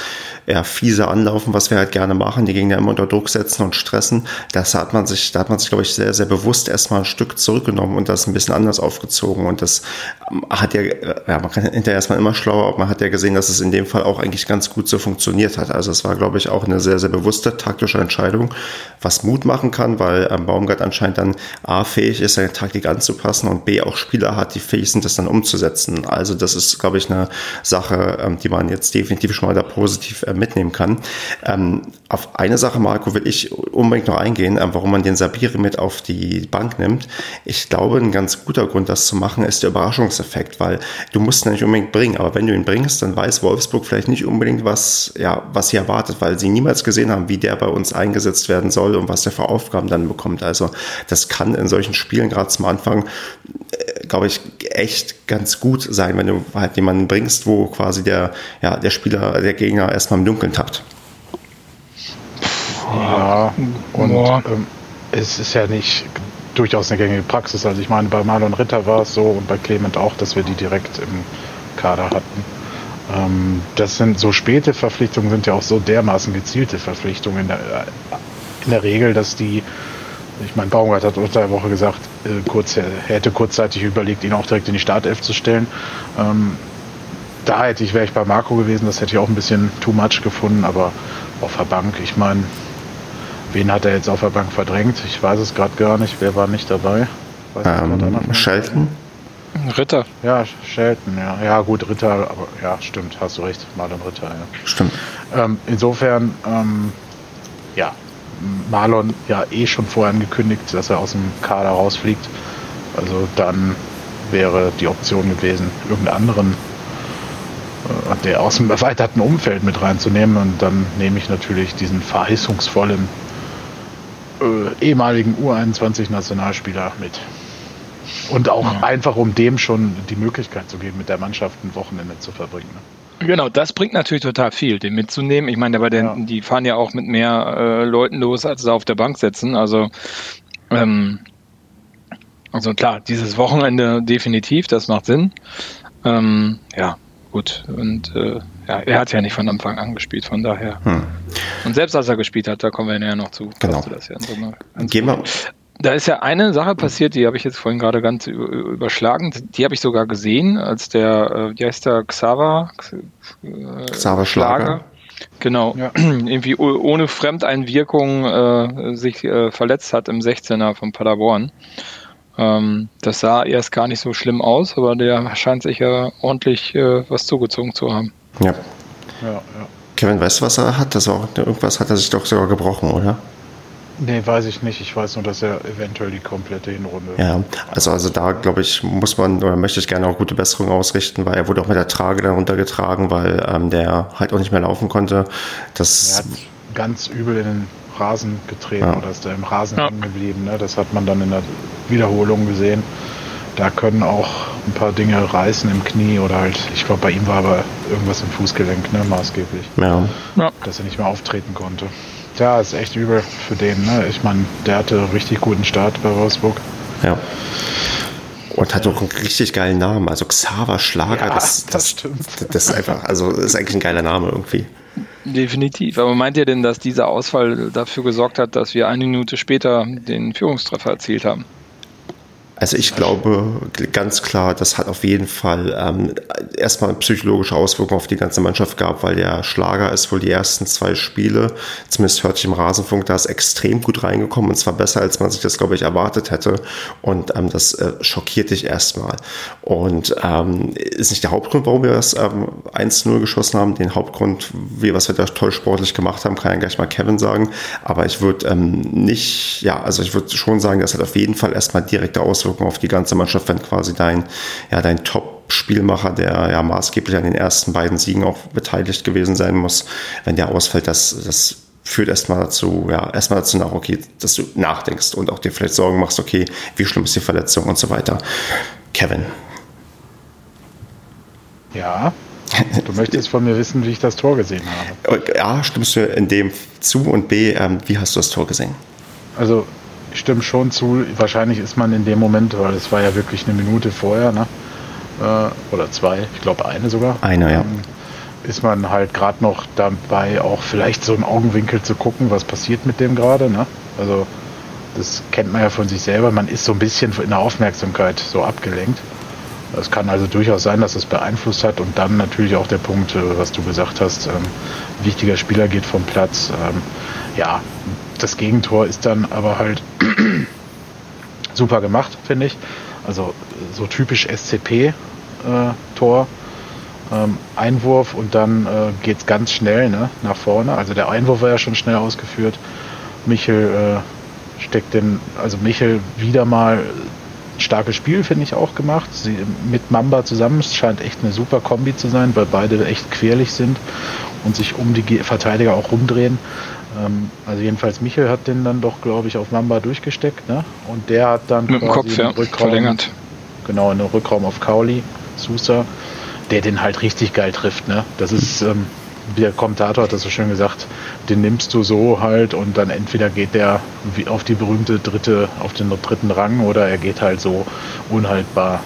ja, fiese Anlaufen, was wir halt gerne machen, die Gegner immer unter Druck setzen und stressen, das hat man sich, da hat man sich, glaube ich, sehr, sehr bewusst erstmal ein Stück zurückgenommen und das ein bisschen anders aufgezogen. Und das ähm, hat ja, ja, man kann hinterher erstmal immer schlauer, aber man hat ja gesehen, dass es in dem Fall auch eigentlich ganz gut so funktioniert hat. Also es war, glaube ich, auch eine sehr, sehr bewusste taktische Entscheidung, was Mut machen kann, weil ähm, Baumgart anscheinend dann A, fähig ist, seine Taktik anzupassen und B auch Spieler hat, die fähig sind, das dann umzusetzen. Also das ist, glaube ich, eine Sache, ähm, die man jetzt definitiv schon mal da positiv äh, mitnehmen kann. Ähm, auf eine Sache, Marco, will ich unbedingt noch eingehen, äh, warum man den Sabiri mit auf die Bank nimmt. Ich glaube, ein ganz guter Grund, das zu machen, ist der Überraschungseffekt, weil du musst ihn nicht unbedingt bringen, aber wenn du ihn bringst, dann weiß Wolfsburg vielleicht nicht unbedingt, was, ja, was sie erwartet, weil sie niemals gesehen haben, wie der bei uns eingesetzt werden soll und was der für Aufgaben dann bekommt. Also das kann in solchen Spielen gerade zum Anfang, äh, glaube ich, echt ganz gut sein, wenn du halt jemanden bringst, wo quasi der, ja, der Spieler, der Gegner erstmal im Dunkeln tappt. Ja, und ähm, es ist ja nicht durchaus eine gängige Praxis. Also ich meine, bei Marlon Ritter war es so und bei Clement auch, dass wir die direkt im Kader hatten. Ähm, das sind so späte Verpflichtungen, sind ja auch so dermaßen gezielte Verpflichtungen in der, in der Regel, dass die, ich meine, Baumgart hat unter der Woche gesagt, äh, kurz, er hätte kurzzeitig überlegt, ihn auch direkt in die Startelf zu stellen. Ähm, da hätte ich, wäre ich bei Marco gewesen, das hätte ich auch ein bisschen too much gefunden, aber auf der Bank, ich meine, Wen hat er jetzt auf der Bank verdrängt? Ich weiß es gerade gar nicht. Wer war nicht dabei? Ähm, Shelton? Ritter. Ja, Shelton, ja. Ja, gut, Ritter, aber ja, stimmt, hast du recht. Marlon Ritter, ja. Stimmt. Ähm, insofern, ähm, ja, Marlon ja eh schon vorher angekündigt, dass er aus dem Kader rausfliegt. Also dann wäre die Option gewesen, irgendeinen anderen, äh, der aus dem erweiterten Umfeld mit reinzunehmen. Und dann nehme ich natürlich diesen verheißungsvollen äh, ehemaligen U21-Nationalspieler mit. Und auch ja. einfach, um dem schon die Möglichkeit zu geben, mit der Mannschaft ein Wochenende zu verbringen. Ne? Genau, das bringt natürlich total viel, den mitzunehmen. Ich meine, aber ja. die fahren ja auch mit mehr äh, Leuten los, als sie auf der Bank sitzen. Also, ähm, also klar, dieses Wochenende definitiv, das macht Sinn. Ähm, ja, gut. Und äh, ja, er hat ja nicht von Anfang an gespielt, von daher. Hm. Und selbst als er gespielt hat, da kommen wir ja noch zu. Genau. Das ja Gehen wir. Da ist ja eine Sache passiert, die habe ich jetzt vorhin gerade ganz überschlagen. Die habe ich sogar gesehen, als der, äh, wie heißt der, Xaver? Äh, Xaver Schlager. Genau, ja. irgendwie ohne Fremdeinwirkung äh, sich äh, verletzt hat im 16er von Paderborn. Ähm, das sah erst gar nicht so schlimm aus, aber der scheint sich ja ordentlich äh, was zugezogen zu haben. Ja. ja, ja. Kevin, weißt du, was er hat? Das auch, irgendwas hat er sich doch sogar gebrochen, oder? Nee, weiß ich nicht. Ich weiß nur, dass er eventuell die komplette Hinrunde. Ja, also, also da glaube ich, muss man oder möchte ich gerne auch gute Besserung ausrichten, weil er wurde auch mit der Trage dann runtergetragen, weil ähm, der halt auch nicht mehr laufen konnte. Das er hat ganz übel in den Rasen getreten ja. oder ist da im Rasen ja. hängen geblieben. Ne? Das hat man dann in der Wiederholung gesehen. Da können auch ein paar Dinge reißen im Knie oder halt, ich glaube, bei ihm war aber irgendwas im Fußgelenk, ne, maßgeblich. Ja. ja. Dass er nicht mehr auftreten konnte. Ja, ist echt übel für den, ne? Ich meine, der hatte einen richtig guten Start bei Wolfsburg. Ja. Und hat auch einen richtig geilen Namen. Also Xaver Schlager, ja, das, das, das, das, ist einfach, also ist eigentlich ein geiler Name irgendwie. Definitiv. Aber meint ihr denn, dass dieser Ausfall dafür gesorgt hat, dass wir eine Minute später den Führungstreffer erzielt haben? Also ich glaube ganz klar, das hat auf jeden Fall ähm, erstmal psychologische Auswirkungen auf die ganze Mannschaft gehabt, weil der Schlager ist wohl die ersten zwei Spiele, zumindest hörte ich im Rasenfunk, da ist extrem gut reingekommen und zwar besser, als man sich das, glaube ich, erwartet hätte. Und ähm, das äh, schockiert dich erstmal. Und ähm, ist nicht der Hauptgrund, warum wir das ähm, 1-0 geschossen haben. Den Hauptgrund, wie, was wir da toll sportlich gemacht haben, kann ja gleich mal Kevin sagen. Aber ich würde ähm, nicht, ja, also ich würde schon sagen, das hat auf jeden Fall erstmal direkte Auswirkungen Auswirkungen auf die ganze Mannschaft, wenn quasi dein, ja, dein Top-Spielmacher, der ja maßgeblich an den ersten beiden Siegen auch beteiligt gewesen sein muss, wenn der ausfällt, das, das führt erstmal dazu, ja, erstmal dazu nach, okay, dass du nachdenkst und auch dir vielleicht Sorgen machst, okay, wie schlimm ist die Verletzung und so weiter. Kevin. Ja, Du möchtest von mir wissen, wie ich das Tor gesehen habe. Ja, stimmst du in dem zu und B, ähm, wie hast du das Tor gesehen? Also stimme schon zu. Wahrscheinlich ist man in dem Moment, weil es war ja wirklich eine Minute vorher, ne? Äh, oder zwei, ich glaube eine sogar. Eine, ja. Ähm, ist man halt gerade noch dabei, auch vielleicht so im Augenwinkel zu gucken, was passiert mit dem gerade. Ne? Also das kennt man ja von sich selber. Man ist so ein bisschen in der Aufmerksamkeit so abgelenkt. Es kann also durchaus sein, dass es beeinflusst hat und dann natürlich auch der Punkt, äh, was du gesagt hast, ähm, wichtiger Spieler geht vom Platz. Ähm, ja, das Gegentor ist dann aber halt super gemacht, finde ich. Also so typisch SCP-Tor. Ähm, Einwurf und dann äh, geht es ganz schnell ne, nach vorne. Also der Einwurf war ja schon schnell ausgeführt. Michel äh, steckt den, also Michel wieder mal starkes Spiel, finde ich, auch gemacht. Sie, mit Mamba zusammen, es scheint echt eine super Kombi zu sein, weil beide echt querlich sind und sich um die Verteidiger auch rumdrehen. Ähm, also jedenfalls Michel hat den dann doch, glaube ich, auf Mamba durchgesteckt. Ne? Und der hat dann mit dem Kopf ja, Rückraum, verlängert. Genau, in den Rückraum auf Kauli, Sousa, der den halt richtig geil trifft. Ne? Das ist, ähm, der Kommentator hat das so schön gesagt, den nimmst du so halt und dann entweder geht der auf die berühmte dritte, auf den dritten Rang oder er geht halt so unhaltbar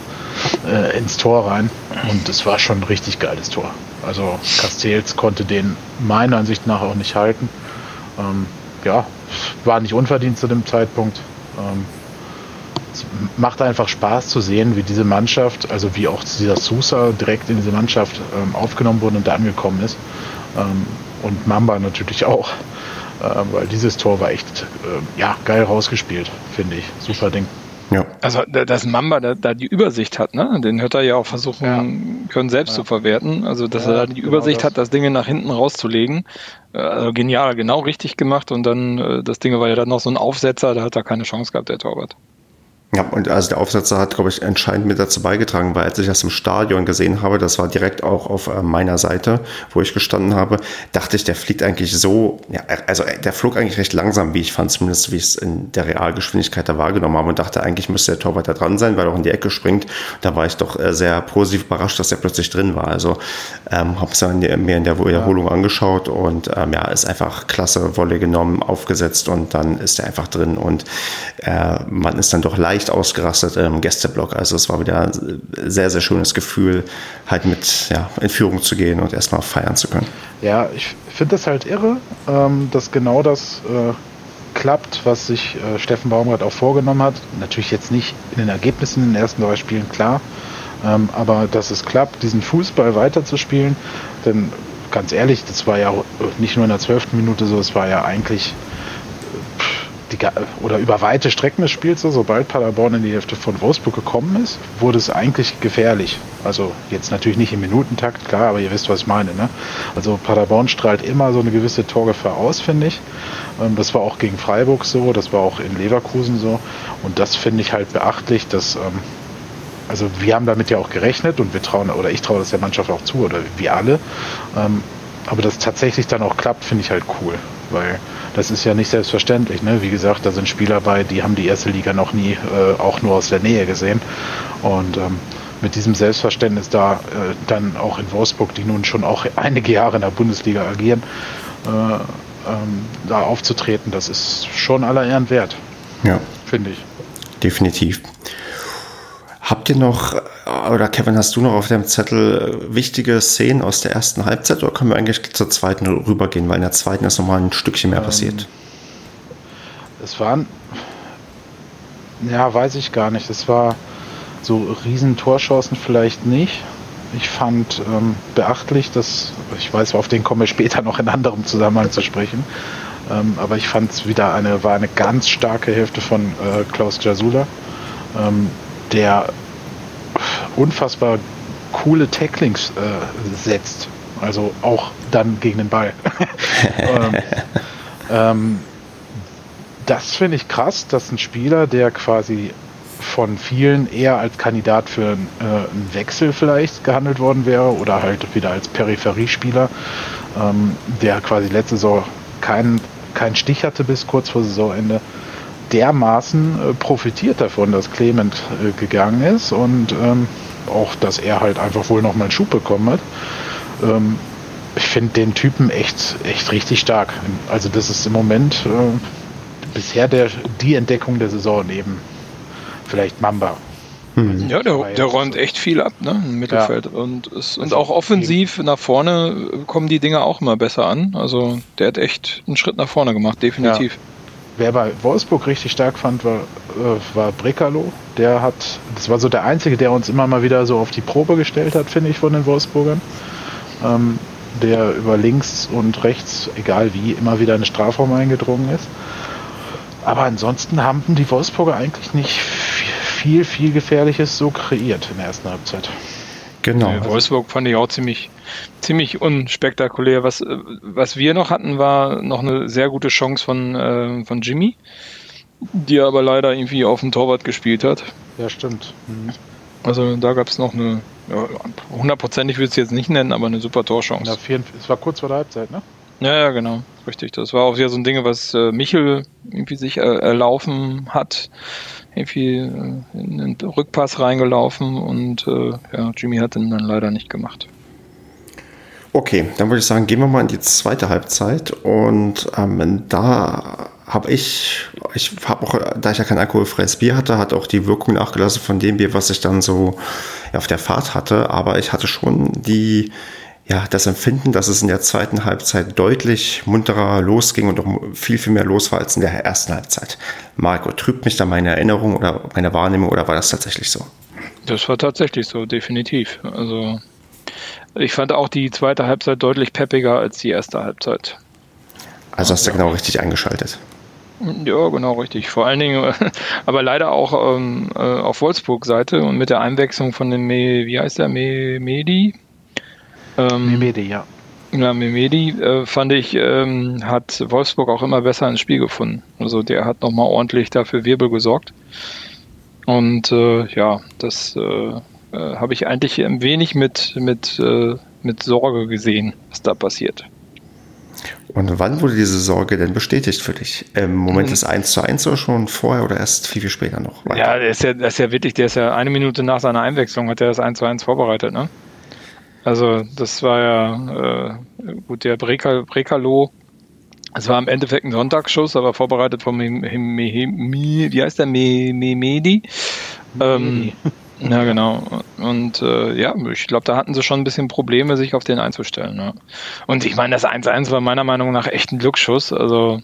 äh, ins Tor rein. Und es war schon ein richtig geiles Tor. Also Castells konnte den meiner Ansicht nach auch nicht halten. Ähm, ja, war nicht unverdient zu dem Zeitpunkt. Ähm, es macht einfach Spaß zu sehen, wie diese Mannschaft, also wie auch dieser Sousa direkt in diese Mannschaft ähm, aufgenommen wurde und da angekommen ist. Ähm, und Mamba natürlich auch, äh, weil dieses Tor war echt äh, ja, geil rausgespielt, finde ich. Super Ding. Ja. Also, dass Mamba da, da, die Übersicht hat, ne? Den hört er ja auch versuchen ja. können, selbst ja. zu verwerten. Also, dass ja, er da die genau Übersicht das. hat, das Ding nach hinten rauszulegen. Äh, also genial, genau richtig gemacht. Und dann, äh, das Ding war ja dann noch so ein Aufsetzer, da hat er keine Chance gehabt, der Torwart. Ja, und also der Aufsetzer hat, glaube ich, entscheidend mit dazu beigetragen, weil als ich das im Stadion gesehen habe, das war direkt auch auf äh, meiner Seite, wo ich gestanden habe, dachte ich, der fliegt eigentlich so, ja, also äh, der flog eigentlich recht langsam, wie ich fand, zumindest wie ich es in der Realgeschwindigkeit da wahrgenommen habe und dachte, eigentlich müsste der Torwart da dran sein, weil er auch in die Ecke springt. Da war ich doch äh, sehr positiv überrascht, dass er plötzlich drin war. Also ähm, habe es mir in der Wiederholung ja. angeschaut und ähm, ja, ist einfach klasse Wolle genommen, aufgesetzt und dann ist er einfach drin und äh, man ist dann doch leicht leicht ausgerastet im Gästeblock. Also es war wieder ein sehr, sehr schönes Gefühl, halt mit ja, in Führung zu gehen und erstmal feiern zu können. Ja, ich finde das halt irre, ähm, dass genau das äh, klappt, was sich äh, Steffen Baumgart auch vorgenommen hat. Natürlich jetzt nicht in den Ergebnissen in den ersten drei Spielen, klar. Ähm, aber dass es klappt, diesen Fußball weiterzuspielen, denn ganz ehrlich, das war ja nicht nur in der zwölften Minute so, es war ja eigentlich die, oder über weite Strecken des Spiels, sobald Paderborn in die Hälfte von Wolfsburg gekommen ist, wurde es eigentlich gefährlich. Also jetzt natürlich nicht im Minutentakt, klar, aber ihr wisst, was ich meine. Ne? Also Paderborn strahlt immer so eine gewisse Torgefahr aus, finde ich. Ähm, das war auch gegen Freiburg so, das war auch in Leverkusen so. Und das finde ich halt beachtlich, dass ähm, also wir haben damit ja auch gerechnet und wir trauen, oder ich traue das der Mannschaft auch zu, oder wir alle. Ähm, aber dass tatsächlich dann auch klappt, finde ich halt cool, weil das ist ja nicht selbstverständlich. Ne? Wie gesagt, da sind Spieler bei, die haben die erste Liga noch nie äh, auch nur aus der Nähe gesehen. Und ähm, mit diesem Selbstverständnis da äh, dann auch in Wolfsburg, die nun schon auch einige Jahre in der Bundesliga agieren, äh, ähm, da aufzutreten, das ist schon aller Ehren wert. Ja. Finde ich. Definitiv. Habt ihr noch, oder Kevin, hast du noch auf dem Zettel wichtige Szenen aus der ersten Halbzeit oder können wir eigentlich zur zweiten rübergehen, weil in der zweiten ist nochmal ein Stückchen mehr ähm, passiert? Es waren, ja, weiß ich gar nicht. Es war so riesen Torchancen vielleicht nicht. Ich fand ähm, beachtlich, dass, ich weiß, auf den kommen wir später noch in anderem Zusammenhang zu sprechen, ähm, aber ich fand es wieder eine, war eine ganz starke Hälfte von äh, Klaus Jasula. Ähm, der unfassbar coole Tacklings äh, setzt. Also auch dann gegen den Ball. ähm, ähm, das finde ich krass, dass ein Spieler, der quasi von vielen eher als Kandidat für einen, äh, einen Wechsel vielleicht gehandelt worden wäre oder halt wieder als Peripheriespieler, ähm, der quasi letzte Saison keinen keinen Stich hatte bis kurz vor Saisonende, dermaßen äh, profitiert davon, dass Clement äh, gegangen ist und ähm, auch, dass er halt einfach wohl noch mal einen Schub bekommen hat. Ähm, ich finde den Typen echt, echt richtig stark. Also das ist im Moment äh, bisher der, die Entdeckung der Saison neben vielleicht Mamba. Hm. Ja, der, der räumt echt viel ab ne, im Mittelfeld. Ja. Und, ist, und auch offensiv nach vorne kommen die Dinge auch immer besser an. Also der hat echt einen Schritt nach vorne gemacht, definitiv. Ja. Wer bei Wolfsburg richtig stark fand, war, äh, war Brekalo. Der hat, das war so der Einzige, der uns immer mal wieder so auf die Probe gestellt hat, finde ich, von den Wolfsburgern. Ähm, der über links und rechts, egal wie, immer wieder in Strafraum eingedrungen ist. Aber ansonsten haben die Wolfsburger eigentlich nicht viel, viel Gefährliches so kreiert in der ersten Halbzeit. Genau. Äh, Wolfsburg fand ich auch ziemlich, ziemlich unspektakulär. Was, äh, was wir noch hatten, war noch eine sehr gute Chance von, äh, von Jimmy, die aber leider irgendwie auf dem Torwart gespielt hat. Ja, stimmt. Mhm. Also da gab es noch eine, hundertprozentig ja, würde ich es jetzt nicht nennen, aber eine super Torchance. Ja, es war kurz vor der Halbzeit, ne? Ja, ja, genau. Richtig. Das war auch wieder so ein Ding, was äh, Michel irgendwie sich äh, erlaufen hat. Irgendwie äh, in den Rückpass reingelaufen und äh, ja, Jimmy hat den dann leider nicht gemacht. Okay, dann würde ich sagen, gehen wir mal in die zweite Halbzeit und ähm, da habe ich, ich habe auch, da ich ja kein alkoholfreies Bier hatte, hat auch die Wirkung nachgelassen von dem Bier, was ich dann so ja, auf der Fahrt hatte, aber ich hatte schon die ja, das Empfinden, dass es in der zweiten Halbzeit deutlich munterer losging und auch viel, viel mehr los war als in der ersten Halbzeit. Marco, trübt mich da meine Erinnerung oder meine Wahrnehmung oder war das tatsächlich so? Das war tatsächlich so, definitiv. Also ich fand auch die zweite Halbzeit deutlich peppiger als die erste Halbzeit. Also hast du ja. genau richtig eingeschaltet. Ja, genau richtig. Vor allen Dingen, aber leider auch ähm, äh, auf Wolfsburg-Seite und mit der Einwechslung von dem, Me, wie heißt der, Me, Medi? Ähm, Memedi, ja. Ja, Memedi äh, fand ich, ähm, hat Wolfsburg auch immer besser ins Spiel gefunden. Also der hat nochmal ordentlich dafür Wirbel gesorgt. Und äh, ja, das äh, äh, habe ich eigentlich ein wenig mit, mit, äh, mit Sorge gesehen, was da passiert. Und wann wurde diese Sorge denn bestätigt für dich? Im Moment des 1 zu 1 oder schon vorher oder erst viel, viel später noch? Weiter? Ja, der ist ja, der ist ja wirklich, der ist ja eine Minute nach seiner Einwechslung hat er das 1 zu 1 vorbereitet, ne? Also das war ja äh, gut, der Brekalo, es war im Endeffekt ein Sonntagsschuss, aber vorbereitet vom wie heißt der Memedi? Ähm, ja, genau. Und äh, ja, ich glaube, da hatten sie schon ein bisschen Probleme, sich auf den einzustellen. Ja. Und ich meine, das 1-1 war meiner Meinung nach echt ein Glücksschuss. Also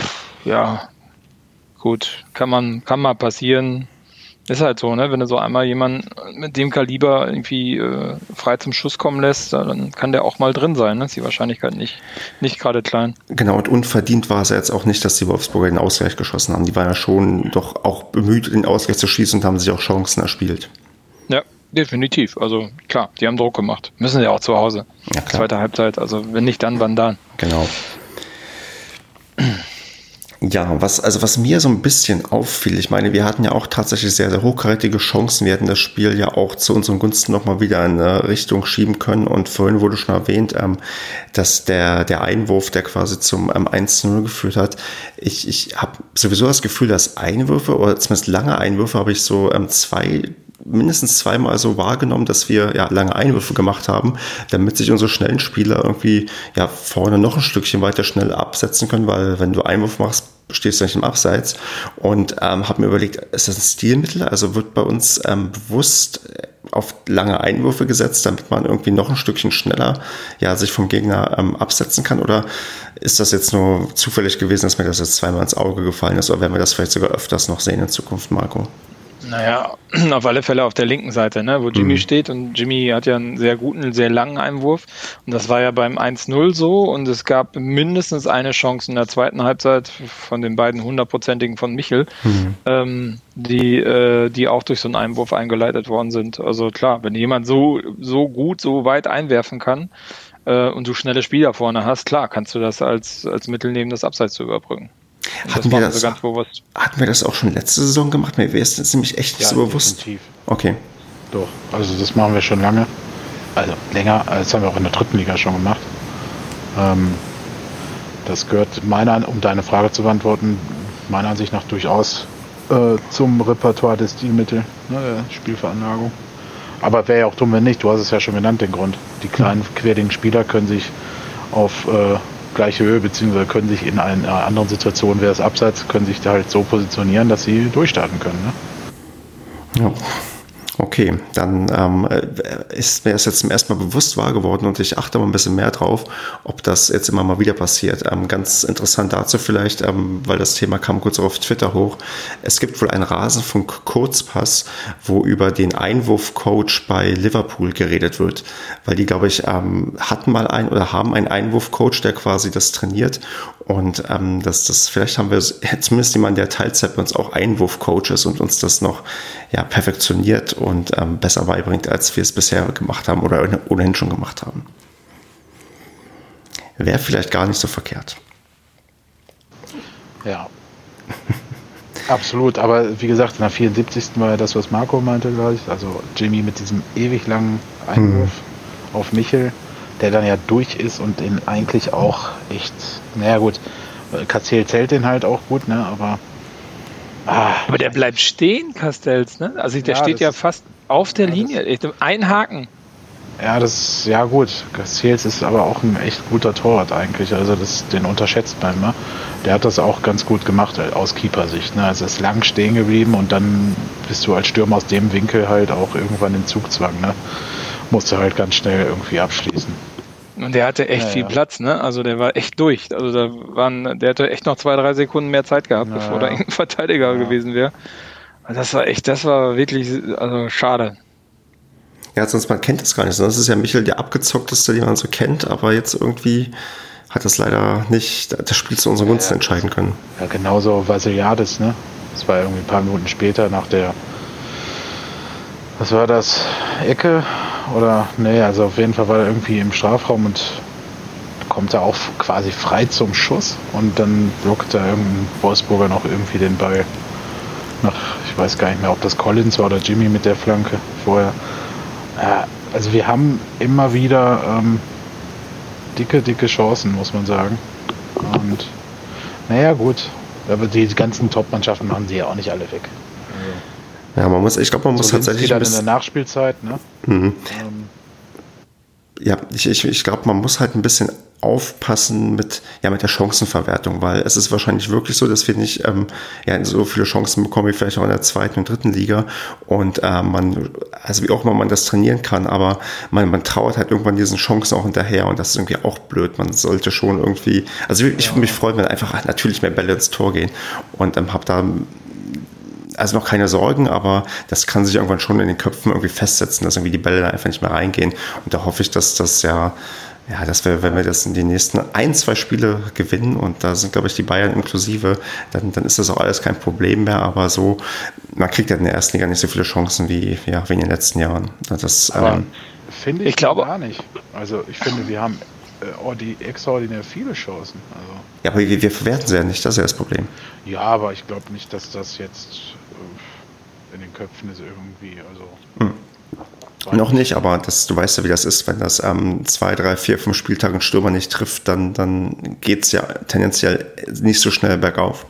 pff, ja, gut, kann man, kann mal passieren. Ist halt so, ne? Wenn du so einmal jemanden mit dem Kaliber irgendwie äh, frei zum Schuss kommen lässt, dann kann der auch mal drin sein. Ne? Ist die Wahrscheinlichkeit nicht, nicht gerade klein. Genau, und unverdient war es ja jetzt auch nicht, dass die Wolfsburger den Ausgleich geschossen haben. Die waren ja schon doch auch bemüht, den Ausgleich zu schießen und haben sich auch Chancen erspielt. Ja, definitiv. Also klar, die haben Druck gemacht. Müssen ja auch zu Hause. Ja, klar. Zweite Halbzeit. Also wenn nicht dann, wann dann? Genau. Ja, was, also was mir so ein bisschen auffiel, ich meine, wir hatten ja auch tatsächlich sehr, sehr hochkarätige Chancen. Wir hätten das Spiel ja auch zu unseren Gunsten nochmal wieder in eine Richtung schieben können. Und vorhin wurde schon erwähnt, ähm, dass der, der Einwurf, der quasi zum ähm, 1-0 geführt hat, ich, ich habe sowieso das Gefühl, dass Einwürfe oder zumindest lange Einwürfe habe ich so ähm, zwei mindestens zweimal so wahrgenommen, dass wir ja lange Einwürfe gemacht haben, damit sich unsere schnellen Spieler irgendwie ja vorne noch ein Stückchen weiter schnell absetzen können, weil wenn du Einwurf machst, stehst du nicht im Abseits. Und ähm, habe mir überlegt, ist das ein Stilmittel? Also wird bei uns ähm, bewusst auf lange Einwürfe gesetzt, damit man irgendwie noch ein Stückchen schneller ja, sich vom Gegner ähm, absetzen kann? Oder ist das jetzt nur zufällig gewesen, dass mir das jetzt zweimal ins Auge gefallen ist? Oder werden wir das vielleicht sogar öfters noch sehen in Zukunft, Marco? Naja, auf alle Fälle auf der linken Seite, ne, wo Jimmy mhm. steht. Und Jimmy hat ja einen sehr guten, sehr langen Einwurf. Und das war ja beim 1-0 so. Und es gab mindestens eine Chance in der zweiten Halbzeit von den beiden hundertprozentigen von Michel, mhm. ähm, die, äh, die auch durch so einen Einwurf eingeleitet worden sind. Also klar, wenn jemand so, so gut, so weit einwerfen kann, äh, und du schnelle Spieler vorne hast, klar, kannst du das als, als Mittel nehmen, das Abseits zu überbrücken. Hatten wir, das, ganz hatten wir das auch schon letzte Saison gemacht? Mir wäre es nämlich echt ja, so bewusst. Definitiv. Okay. Doch, also das machen wir schon lange. Also länger, das haben wir auch in der dritten Liga schon gemacht. Ähm, das gehört meiner, um deine Frage zu beantworten, meiner Ansicht nach durchaus äh, zum Repertoire des Stilmittel, ne, Spielveranlagung. Aber wäre ja auch dumm, wenn nicht. Du hast es ja schon genannt, den Grund. Die kleinen, querdigen Spieler können sich auf äh, gleiche Höhe, beziehungsweise können sich in einer anderen Situation, wäre es abseits, können sich da halt so positionieren, dass sie durchstarten können. Ne? Ja. Okay, dann ähm, ist mir das jetzt zum ersten Mal bewusst wahr geworden und ich achte mal ein bisschen mehr drauf, ob das jetzt immer mal wieder passiert. Ähm, ganz interessant dazu vielleicht, ähm, weil das Thema kam kurz auf Twitter hoch. Es gibt wohl einen Rasenfunk Kurzpass, wo über den Einwurfcoach bei Liverpool geredet wird, weil die, glaube ich, ähm, hatten mal einen oder haben einen Einwurfcoach, der quasi das trainiert Und ähm, das, das, vielleicht haben wir zumindest jemanden, der Teilzeit bei uns auch Einwurfcoach ist und uns das noch ja, perfektioniert und ähm, besser beibringt, als wir es bisher gemacht haben oder ohnehin schon gemacht haben. Wäre vielleicht gar nicht so verkehrt. Ja. Absolut, aber wie gesagt, der 74. war ja das, was Marco meinte, glaube ich. Also Jimmy mit diesem ewig langen Einwurf hm. auf Michel, der dann ja durch ist und den eigentlich auch echt, naja gut, Castells zählt den halt auch gut, ne? Aber. Ah, aber der bleibt stehen, Castells, ne? Also der ja, steht ja fast auf der ja, Linie. Ein Haken. Ja, das ist, ja gut. Castells ist aber auch ein echt guter Torwart eigentlich. Also das, den unterschätzt man immer. Der hat das auch ganz gut gemacht äh, aus Keeper-Sicht. Ne? Also ist lang stehen geblieben und dann bist du als Stürmer aus dem Winkel halt auch irgendwann in Zugzwang. Ne? Musst du halt ganz schnell irgendwie abschließen. Und der hatte echt ja, viel ja. Platz, ne? Also der war echt durch. Also da waren, der hätte echt noch zwei, drei Sekunden mehr Zeit gehabt, ja, bevor da irgendein Verteidiger gewesen wäre. Das war echt, das war wirklich, also schade. Ja, sonst man kennt das gar nicht. Das ist ja Michael der abgezockteste, den man so kennt, aber jetzt irgendwie hat das leider nicht das Spiel zu unseren Gunsten entscheiden können. Ja, genauso Vasiliades, ne? Das war irgendwie ein paar Minuten später nach der, was war das, Ecke oder, nee, also auf jeden Fall war er irgendwie im Strafraum und kommt er auch quasi frei zum Schuss und dann blockt er irgendein Wolfsburger noch irgendwie den Ball nach, ich weiß gar nicht mehr, ob das Collins war oder Jimmy mit der Flanke vorher. Ja, also wir haben immer wieder ähm, dicke, dicke Chancen, muss man sagen. Und naja, gut. Aber die ganzen Top-Mannschaften machen sie ja auch nicht alle weg. Also, ja, man muss, ich glaube, man muss so tatsächlich. Dann in der Nachspielzeit, ne? Mhm. Ähm, ja, ich, ich, ich glaube, man muss halt ein bisschen aufpassen mit, ja, mit der Chancenverwertung, weil es ist wahrscheinlich wirklich so, dass wir nicht ähm, ja, so viele Chancen bekommen wie vielleicht auch in der zweiten und dritten Liga. Und äh, man, also wie auch immer man das trainieren kann, aber man, man trauert halt irgendwann diesen Chancen auch hinterher und das ist irgendwie auch blöd. Man sollte schon irgendwie, also ich würde mich freuen, wenn einfach natürlich mehr Bälle ins Tor gehen und ähm, habe da also noch keine Sorgen, aber das kann sich irgendwann schon in den Köpfen irgendwie festsetzen, dass irgendwie die Bälle da einfach nicht mehr reingehen. Und da hoffe ich, dass das ja, ja, dass wir, wenn wir das in den nächsten ein, zwei Spiele gewinnen und da sind, glaube ich, die Bayern inklusive, dann, dann ist das auch alles kein Problem mehr. Aber so, man kriegt ja in der ersten Liga nicht so viele Chancen wie, ja, wie in den letzten Jahren. Das, ähm, finde ich, ich glaube gar nicht. Also ich finde, wir haben äh, die extraordinär viele Chancen. Also. Ja, aber wir, wir verwerten sie ja nicht, das ist ja das Problem. Ja, aber ich glaube nicht, dass das jetzt in den Köpfen ist irgendwie. Also. Hm. Noch nicht, aber das, du weißt ja, wie das ist, wenn das ähm, zwei, drei, vier, fünf Spieltagen Stürmer nicht trifft, dann, dann geht es ja tendenziell nicht so schnell bergauf.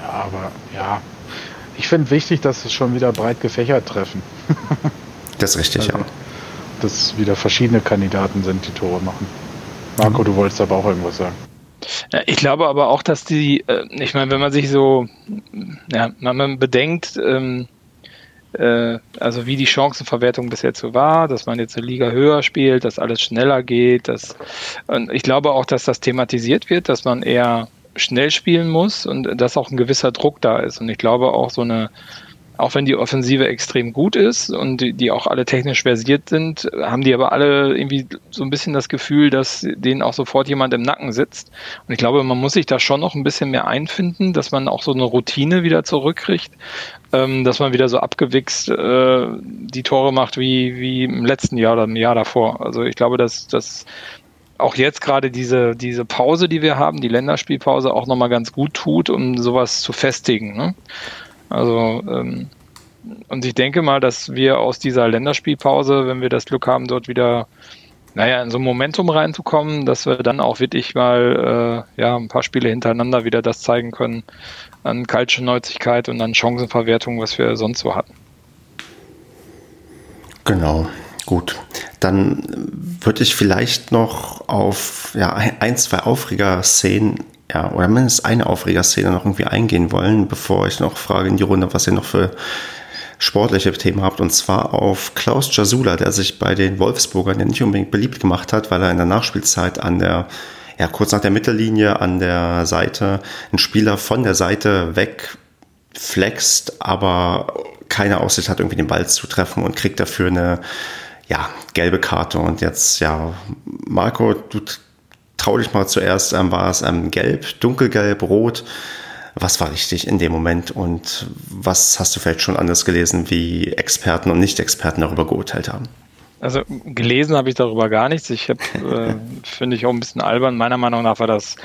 Ja, aber ja, ich finde wichtig, dass es schon wieder breit gefächert treffen. das ist richtig, also, ja. Dass wieder verschiedene Kandidaten sind, die Tore machen. Marco, mhm. du wolltest aber auch irgendwas sagen. Ich glaube aber auch, dass die, äh, ich meine, wenn man sich so, ja, wenn man bedenkt, ähm, äh, also wie die Chancenverwertung bis jetzt so war, dass man jetzt eine Liga höher spielt, dass alles schneller geht, dass, und ich glaube auch, dass das thematisiert wird, dass man eher schnell spielen muss und dass auch ein gewisser Druck da ist. Und ich glaube auch so eine, auch wenn die Offensive extrem gut ist und die, die, auch alle technisch versiert sind, haben die aber alle irgendwie so ein bisschen das Gefühl, dass denen auch sofort jemand im Nacken sitzt. Und ich glaube, man muss sich da schon noch ein bisschen mehr einfinden, dass man auch so eine Routine wieder zurückkriegt, ähm, dass man wieder so abgewichst äh, die Tore macht wie, wie im letzten Jahr oder im Jahr davor. Also ich glaube, dass das auch jetzt gerade diese, diese Pause, die wir haben, die Länderspielpause, auch nochmal ganz gut tut, um sowas zu festigen. Ne? Also, ähm, und ich denke mal, dass wir aus dieser Länderspielpause, wenn wir das Glück haben, dort wieder, naja, in so ein Momentum reinzukommen, dass wir dann auch wirklich mal, äh, ja, ein paar Spiele hintereinander wieder das zeigen können an Kaltschnäuzigkeit und an Chancenverwertung, was wir sonst so hatten. Genau, gut. Dann würde ich vielleicht noch auf ja, ein, zwei Aufreger-Szenen ja, oder mindestens eine Aufregerszene noch irgendwie eingehen wollen, bevor ich noch frage in die Runde, was ihr noch für sportliche Themen habt. Und zwar auf Klaus Jasula, der sich bei den Wolfsburgern ja nicht unbedingt beliebt gemacht hat, weil er in der Nachspielzeit an der, ja, kurz nach der Mittellinie an der Seite einen Spieler von der Seite wegflext, aber keine Aussicht hat, irgendwie den Ball zu treffen und kriegt dafür eine, ja, gelbe Karte. Und jetzt, ja, Marco, du trau dich mal zuerst, ähm, war es ähm, gelb, dunkelgelb, rot? Was war richtig in dem Moment und was hast du vielleicht schon anders gelesen, wie Experten und Nicht-Experten darüber geurteilt haben? Also gelesen habe ich darüber gar nichts. Ich habe, äh, finde ich auch ein bisschen albern. Meiner Meinung nach war das,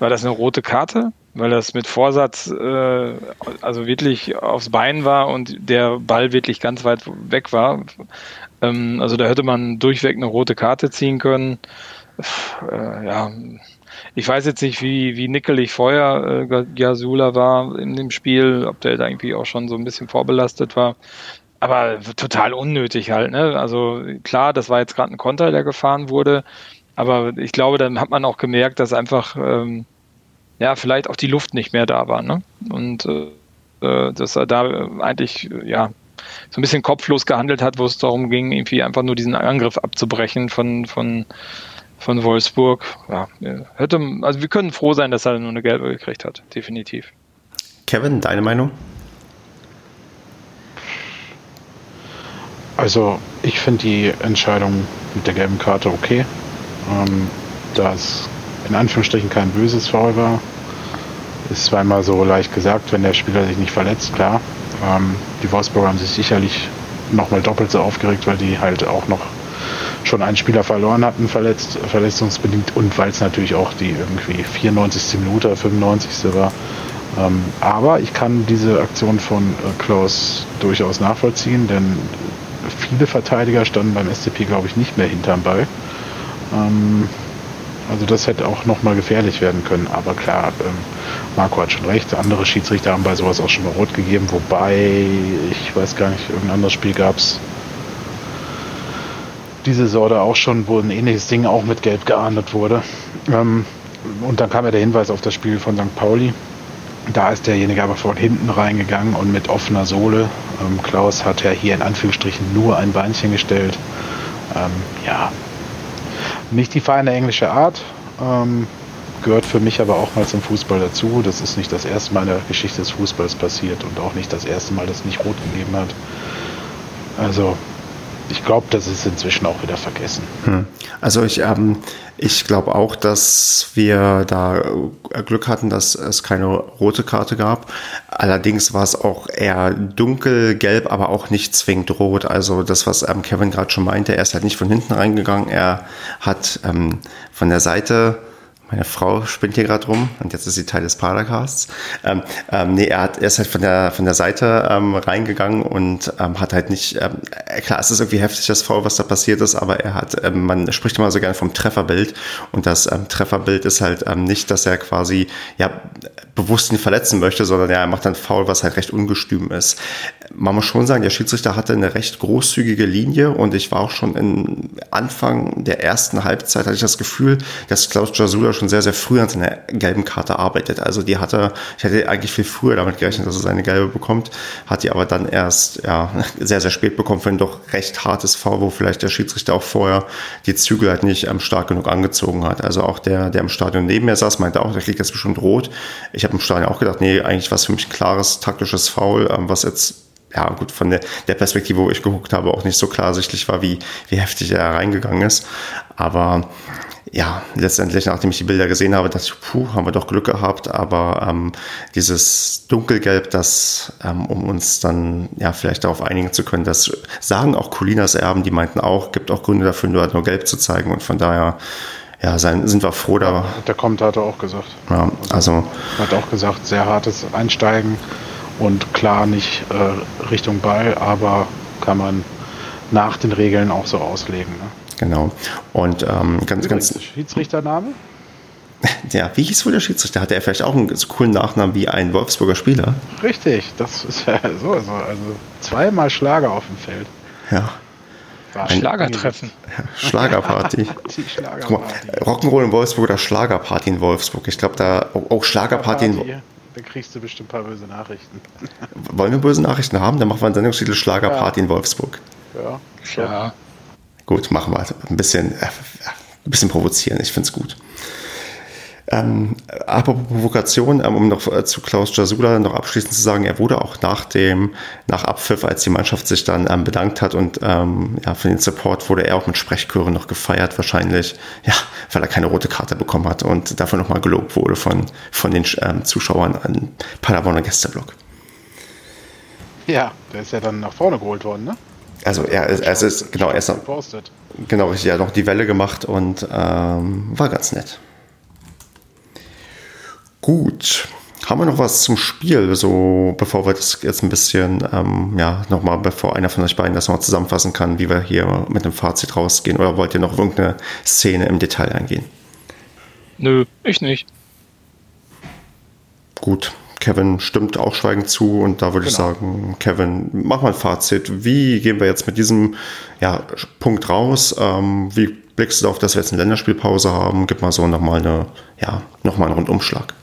war das eine rote Karte, weil das mit Vorsatz äh, also wirklich aufs Bein war und der Ball wirklich ganz weit weg war. Ähm, also da hätte man durchweg eine rote Karte ziehen können. Äh, ja, ich weiß jetzt nicht, wie, wie nickelig vorher äh, Gasula war in dem Spiel, ob der da irgendwie auch schon so ein bisschen vorbelastet war. Aber total unnötig halt, ne? Also klar, das war jetzt gerade ein Konter, der gefahren wurde. Aber ich glaube, dann hat man auch gemerkt, dass einfach ähm, ja vielleicht auch die Luft nicht mehr da war, ne? Und äh, äh dass er da eigentlich ja so ein bisschen kopflos gehandelt hat, wo es darum ging, irgendwie einfach nur diesen Angriff abzubrechen von, von von Wolfsburg. Ja, hätte, also wir können froh sein, dass er nur eine gelbe gekriegt hat, definitiv. Kevin, deine Meinung? Also ich finde die Entscheidung mit der gelben Karte okay. Ähm, da es in Anführungsstrichen kein böses Foul war, ist zweimal so leicht gesagt, wenn der Spieler sich nicht verletzt, klar. Ähm, die Wolfsburger haben sich sicherlich nochmal doppelt so aufgeregt, weil die halt auch noch schon einen Spieler verloren hatten, verletzt, verletzungsbedingt und weil es natürlich auch die irgendwie 94. Minute, 95. war. Ähm, aber ich kann diese Aktion von äh, Klaus durchaus nachvollziehen, denn viele Verteidiger standen beim SCP, glaube ich, nicht mehr hinterm Ball. Ähm, also das hätte auch nochmal gefährlich werden können. Aber klar, ähm, Marco hat schon recht. Andere Schiedsrichter haben bei sowas auch schon mal rot gegeben. Wobei, ich weiß gar nicht, irgendein anderes Spiel gab es diese Sorte auch schon, wo ein ähnliches Ding auch mit Gelb geahndet wurde. Ähm, und dann kam ja der Hinweis auf das Spiel von St. Pauli. Da ist derjenige aber von hinten reingegangen und mit offener Sohle. Ähm, Klaus hat ja hier in Anführungsstrichen nur ein Beinchen gestellt. Ähm, ja, nicht die feine englische Art. Ähm, gehört für mich aber auch mal zum Fußball dazu. Das ist nicht das erste Mal in der Geschichte des Fußballs passiert und auch nicht das erste Mal, dass es nicht rot gegeben hat. Also ich glaube, das ist inzwischen auch wieder vergessen. Hm. Also ich, ähm, ich glaube auch, dass wir da Glück hatten, dass es keine rote Karte gab. Allerdings war es auch eher dunkelgelb, aber auch nicht zwingend rot. Also das, was ähm, Kevin gerade schon meinte, er ist halt nicht von hinten reingegangen, er hat ähm, von der Seite meine Frau spinnt hier gerade rum und jetzt ist sie Teil des Padercasts. Ähm, ähm, nee, er, hat, er ist halt von der, von der Seite ähm, reingegangen und ähm, hat halt nicht, ähm, äh, klar, es ist irgendwie heftig, das Foul, was da passiert ist, aber er hat, ähm, man spricht immer so gerne vom Trefferbild und das ähm, Trefferbild ist halt nicht, dass er quasi, ja, bewusst ihn verletzen möchte, sondern ja, er macht dann Foul, was halt recht ungestüm ist. Man muss schon sagen, der Schiedsrichter hatte eine recht großzügige Linie und ich war auch schon in Anfang der ersten Halbzeit, hatte ich das Gefühl, dass Klaus Jasula schon sehr, sehr früh an seiner gelben Karte arbeitet. Also die hatte, ich hätte eigentlich viel früher damit gerechnet, dass er seine gelbe bekommt, hat die aber dann erst ja, sehr, sehr spät bekommen für ein doch recht hartes Foul, wo vielleicht der Schiedsrichter auch vorher die Zügel halt nicht ähm, stark genug angezogen hat. Also auch der, der im Stadion neben mir saß, meinte auch, da liegt jetzt bestimmt rot. Ich habe im Stadion auch gedacht, nee, eigentlich war es für mich ein klares taktisches Foul, ähm, was jetzt ja gut, von der, der Perspektive, wo ich geguckt habe, auch nicht so klarsichtlich war, wie, wie heftig er reingegangen ist. Aber ja, letztendlich, nachdem ich die Bilder gesehen habe, dachte ich, puh, haben wir doch Glück gehabt, aber ähm, dieses Dunkelgelb, das, ähm, um uns dann ja vielleicht darauf einigen zu können, das sagen auch Colinas Erben, die meinten auch, gibt auch Gründe dafür, nur, nur gelb zu zeigen und von daher ja, sein, sind wir froh da. Der kommt, hat er auch gesagt. Ja, also. Hat auch gesagt, sehr hartes Einsteigen und klar nicht äh, Richtung Ball, aber kann man nach den Regeln auch so auslegen. Genau. Und ähm, ganz, Übrigens, ganz. Schiedsrichtername? Ja, wie hieß wohl der Schiedsrichter? Hatte er vielleicht auch einen so coolen Nachnamen wie ein Wolfsburger Spieler? Richtig, das ist ja so. Also, also zweimal Schlager auf dem Feld. Ja. Ein Schlagertreffen. Schlagerparty. Die Schlagerparty. Rock'n'Roll in Wolfsburg oder Schlagerparty in Wolfsburg. Ich glaube, da auch, auch Schlagerparty in Wolfsburg. Da kriegst du bestimmt ein paar böse Nachrichten. Wollen wir böse Nachrichten haben? Dann machen wir einen Sendungstitel Schlagerparty ja. in Wolfsburg. Ja, ja. Gut, machen wir. Ein bisschen, äh, ein bisschen provozieren. Ich finde es gut. Ähm, apropos Provokation, ähm, um noch äh, zu Klaus Jasula noch abschließend zu sagen, er wurde auch nach dem, nach Abpfiff, als die Mannschaft sich dann ähm, bedankt hat und ähm, ja, für den Support wurde er auch mit Sprechchören noch gefeiert, wahrscheinlich, ja, weil er keine rote Karte bekommen hat und dafür nochmal gelobt wurde von, von den ähm, Zuschauern an Paderborner Gästeblock. Ja, der ist ja dann nach vorne geholt worden, ne? Also er, er, er ist, genau, er ist noch, genau, richtig, er hat noch die Welle gemacht und ähm, war ganz nett. Gut. Haben wir noch was zum Spiel, so bevor wir das jetzt ein bisschen, ähm, ja, nochmal, bevor einer von euch beiden das noch zusammenfassen kann, wie wir hier mit dem Fazit rausgehen? Oder wollt ihr noch irgendeine Szene im Detail eingehen? Nö, ich nicht. Gut, Kevin stimmt auch schweigend zu und da würde genau. ich sagen, Kevin, mach mal ein Fazit. Wie gehen wir jetzt mit diesem ja, Punkt raus? Ähm, wie blickst du darauf, dass wir jetzt eine Länderspielpause haben? Gib mal so nochmal eine, ja, nochmal einen Rundumschlag.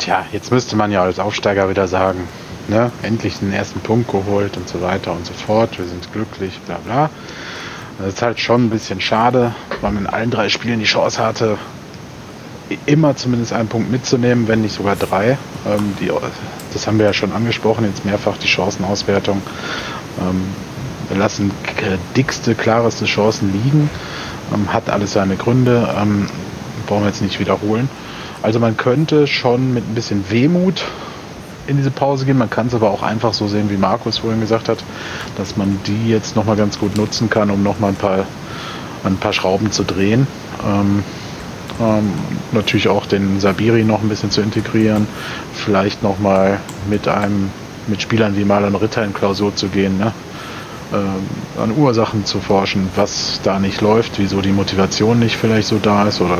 Tja, jetzt müsste man ja als Aufsteiger wieder sagen, ne, endlich den ersten Punkt geholt und so weiter und so fort. Wir sind glücklich, bla bla. Das ist halt schon ein bisschen schade, weil man in allen drei Spielen die Chance hatte, immer zumindest einen Punkt mitzunehmen, wenn nicht sogar drei. Ähm, die, das haben wir ja schon angesprochen, jetzt mehrfach die Chancenauswertung. Ähm, wir lassen dickste, klareste Chancen liegen. Ähm, hat alles seine Gründe. Ähm, brauchen wir jetzt nicht wiederholen. Also man könnte schon mit ein bisschen Wehmut in diese Pause gehen. Man kann es aber auch einfach so sehen, wie Markus vorhin gesagt hat, dass man die jetzt nochmal ganz gut nutzen kann, um nochmal ein paar, ein paar Schrauben zu drehen. Ähm, ähm, natürlich auch den Sabiri noch ein bisschen zu integrieren. Vielleicht nochmal mit einem mit Spielern wie Marlon Ritter in Klausur zu gehen. Ne? äh, an Ursachen zu forschen, was da nicht läuft, wieso die Motivation nicht vielleicht so da ist oder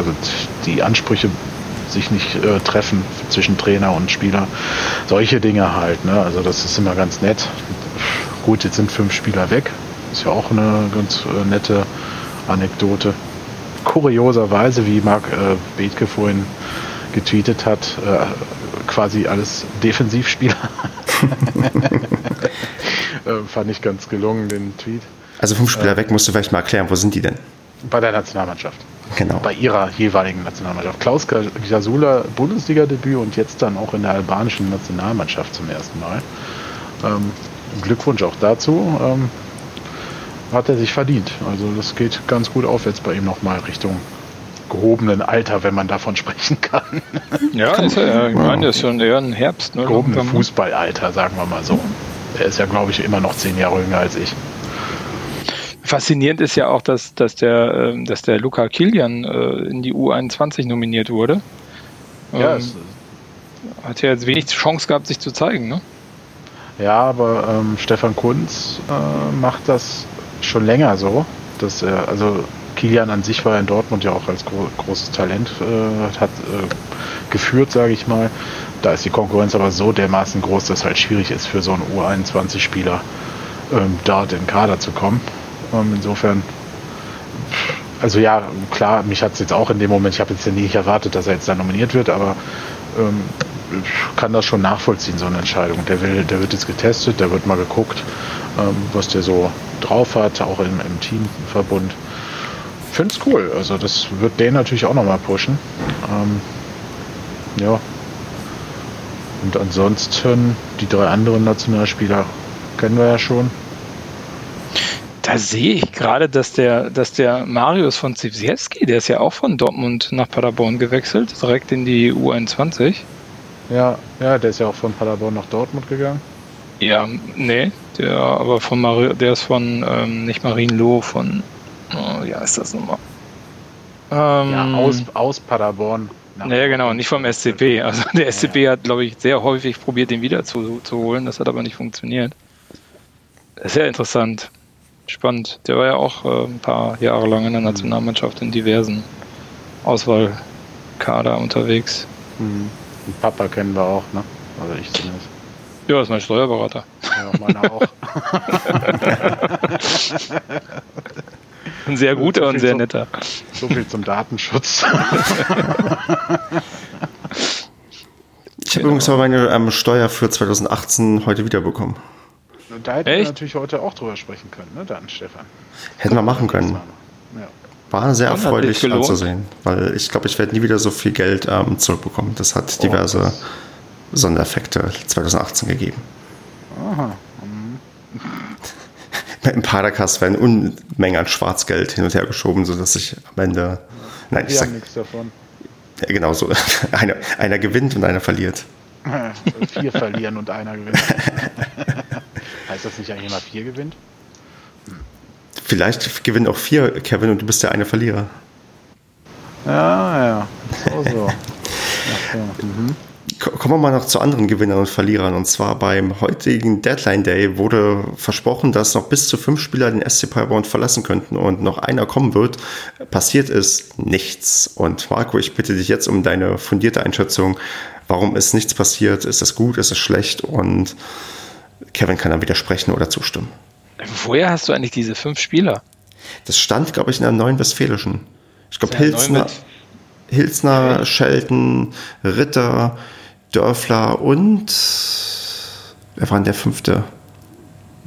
die Ansprüche sich nicht äh, treffen zwischen Trainer und Spieler. Solche Dinge halt. Ne? Also das ist immer ganz nett. Gut, jetzt sind fünf Spieler weg. Ist ja auch eine ganz äh, nette Anekdote. Kurioserweise, wie Marc äh, Bethke vorhin getweetet hat, äh, quasi alles Defensivspieler. Äh, fand ich ganz gelungen, den Tweet. Also fünf Spieler äh, weg, musst du vielleicht mal erklären, wo sind die denn? Bei der Nationalmannschaft. Genau. Bei ihrer jeweiligen Nationalmannschaft. Klaus Jasula, Bundesliga-Debüt und jetzt dann auch in der albanischen Nationalmannschaft zum ersten Mal. Ähm, Glückwunsch auch dazu. Ähm, hat er sich verdient. Also das geht ganz gut aufwärts bei ihm nochmal Richtung gehobenen Alter, wenn man davon sprechen kann. Ja, ist ja, ich meine, das ist schon eher ein Herbst. Ne? Gehobene Fußballalter, sagen wir mal so. Er ist ja, glaube ich, immer noch zehn Jahre jünger als ich. Faszinierend ist ja auch, dass, dass, der, ähm, dass der Luca Kilian äh, in die U21 nominiert wurde. Ja, ähm, hat ja jetzt wenig Chance gehabt, sich zu zeigen, ne? Ja, aber ähm, Stefan Kunz äh, macht das schon länger so. Dass er, also Kilian an sich war in Dortmund ja auch als gro großes Talent, äh, hat äh, geführt, sage ich mal. Da ist die Konkurrenz aber so dermaßen groß, dass es halt schwierig ist für so einen U21-Spieler ähm, in den Kader zu kommen. Ähm, insofern, also ja, klar, mich hat es jetzt auch in dem Moment, ich habe jetzt ja nicht erwartet, dass er jetzt da nominiert wird, aber ähm, kann das schon nachvollziehen, so eine Entscheidung. Der, will, der wird jetzt getestet, der wird mal geguckt, ähm, was der so drauf hat, auch im, im Teamverbund. Finde es cool, also das wird den natürlich auch nochmal pushen. Ähm, ja, und ansonsten, die drei anderen Nationalspieler kennen wir ja schon. Da sehe ich gerade, dass der, dass der Marius von Zivsiewski, der ist ja auch von Dortmund nach Paderborn gewechselt, direkt in die U21. Ja, ja, der ist ja auch von Paderborn nach Dortmund gegangen. Ja, nee, der aber von Mari der ist von ähm, nicht Marienloh, von oh, ja, ist das nochmal? Ähm, ja, aus, aus Paderborn naja, genau, nicht vom SCP. Also der SCP ja. hat, glaube ich, sehr häufig probiert, den wieder zu, zu holen. Das hat aber nicht funktioniert. Sehr interessant. Spannend. Der war ja auch äh, ein paar Jahre lang in der mhm. Nationalmannschaft in diversen Auswahlkader unterwegs. Mhm. Und Papa kennen wir auch, ne? Also ich zumindest. Ja, das ist mein Steuerberater. Ja, meiner auch. Ein sehr guter so und sehr netter. so viel zum Datenschutz. ich habe übrigens aber meine ähm, Steuer für 2018 heute wiederbekommen. Da hätten Echt? wir natürlich heute auch drüber sprechen können, ne, dann, Stefan. Hätten wir machen können. Ja. War sehr erfreulich anzusehen, weil ich glaube, ich werde nie wieder so viel Geld ähm, zurückbekommen. Das hat oh, diverse oh, Sondereffekte 2018 gegeben. Aha. Im Padercast werden Unmengen an Schwarzgeld hin und her geschoben, sodass ich am Ende. Nein, Wir ich sag, nichts davon. Ja, genau so. Einer, einer gewinnt und einer verliert. vier verlieren und einer gewinnt. heißt das nicht eigentlich immer vier gewinnt? Vielleicht gewinnen auch vier, Kevin, und du bist der eine Verlierer. Ja, ja. So, so. Okay. Mhm. Kommen wir mal noch zu anderen Gewinnern und Verlierern. Und zwar beim heutigen Deadline Day wurde versprochen, dass noch bis zu fünf Spieler den SC Paderborn verlassen könnten und noch einer kommen wird. Passiert ist nichts. Und Marco, ich bitte dich jetzt um deine fundierte Einschätzung. Warum ist nichts passiert? Ist es gut? Ist es schlecht? Und Kevin kann dann widersprechen oder zustimmen. Woher hast du eigentlich diese fünf Spieler? Das stand, glaube ich, in der neuen Westfälischen. Ich glaube, Hilsner, Hilsner okay. Schelten, Ritter, Dörfler und wer war denn der fünfte?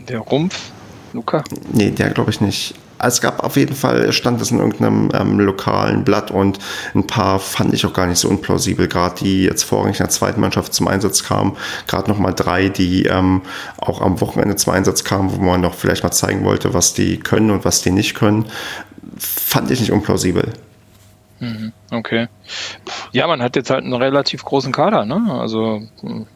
Der Rumpf, Luca? Nee, der glaube ich nicht. Also es gab auf jeden Fall, stand das in irgendeinem ähm, lokalen Blatt und ein paar fand ich auch gar nicht so unplausibel, gerade die jetzt vorrangig in der zweiten Mannschaft zum Einsatz kamen, gerade nochmal drei, die ähm, auch am Wochenende zum Einsatz kamen, wo man noch vielleicht mal zeigen wollte, was die können und was die nicht können, fand ich nicht unplausibel. Mhm, okay. Ja, man hat jetzt halt einen relativ großen Kader, ne? Also hm,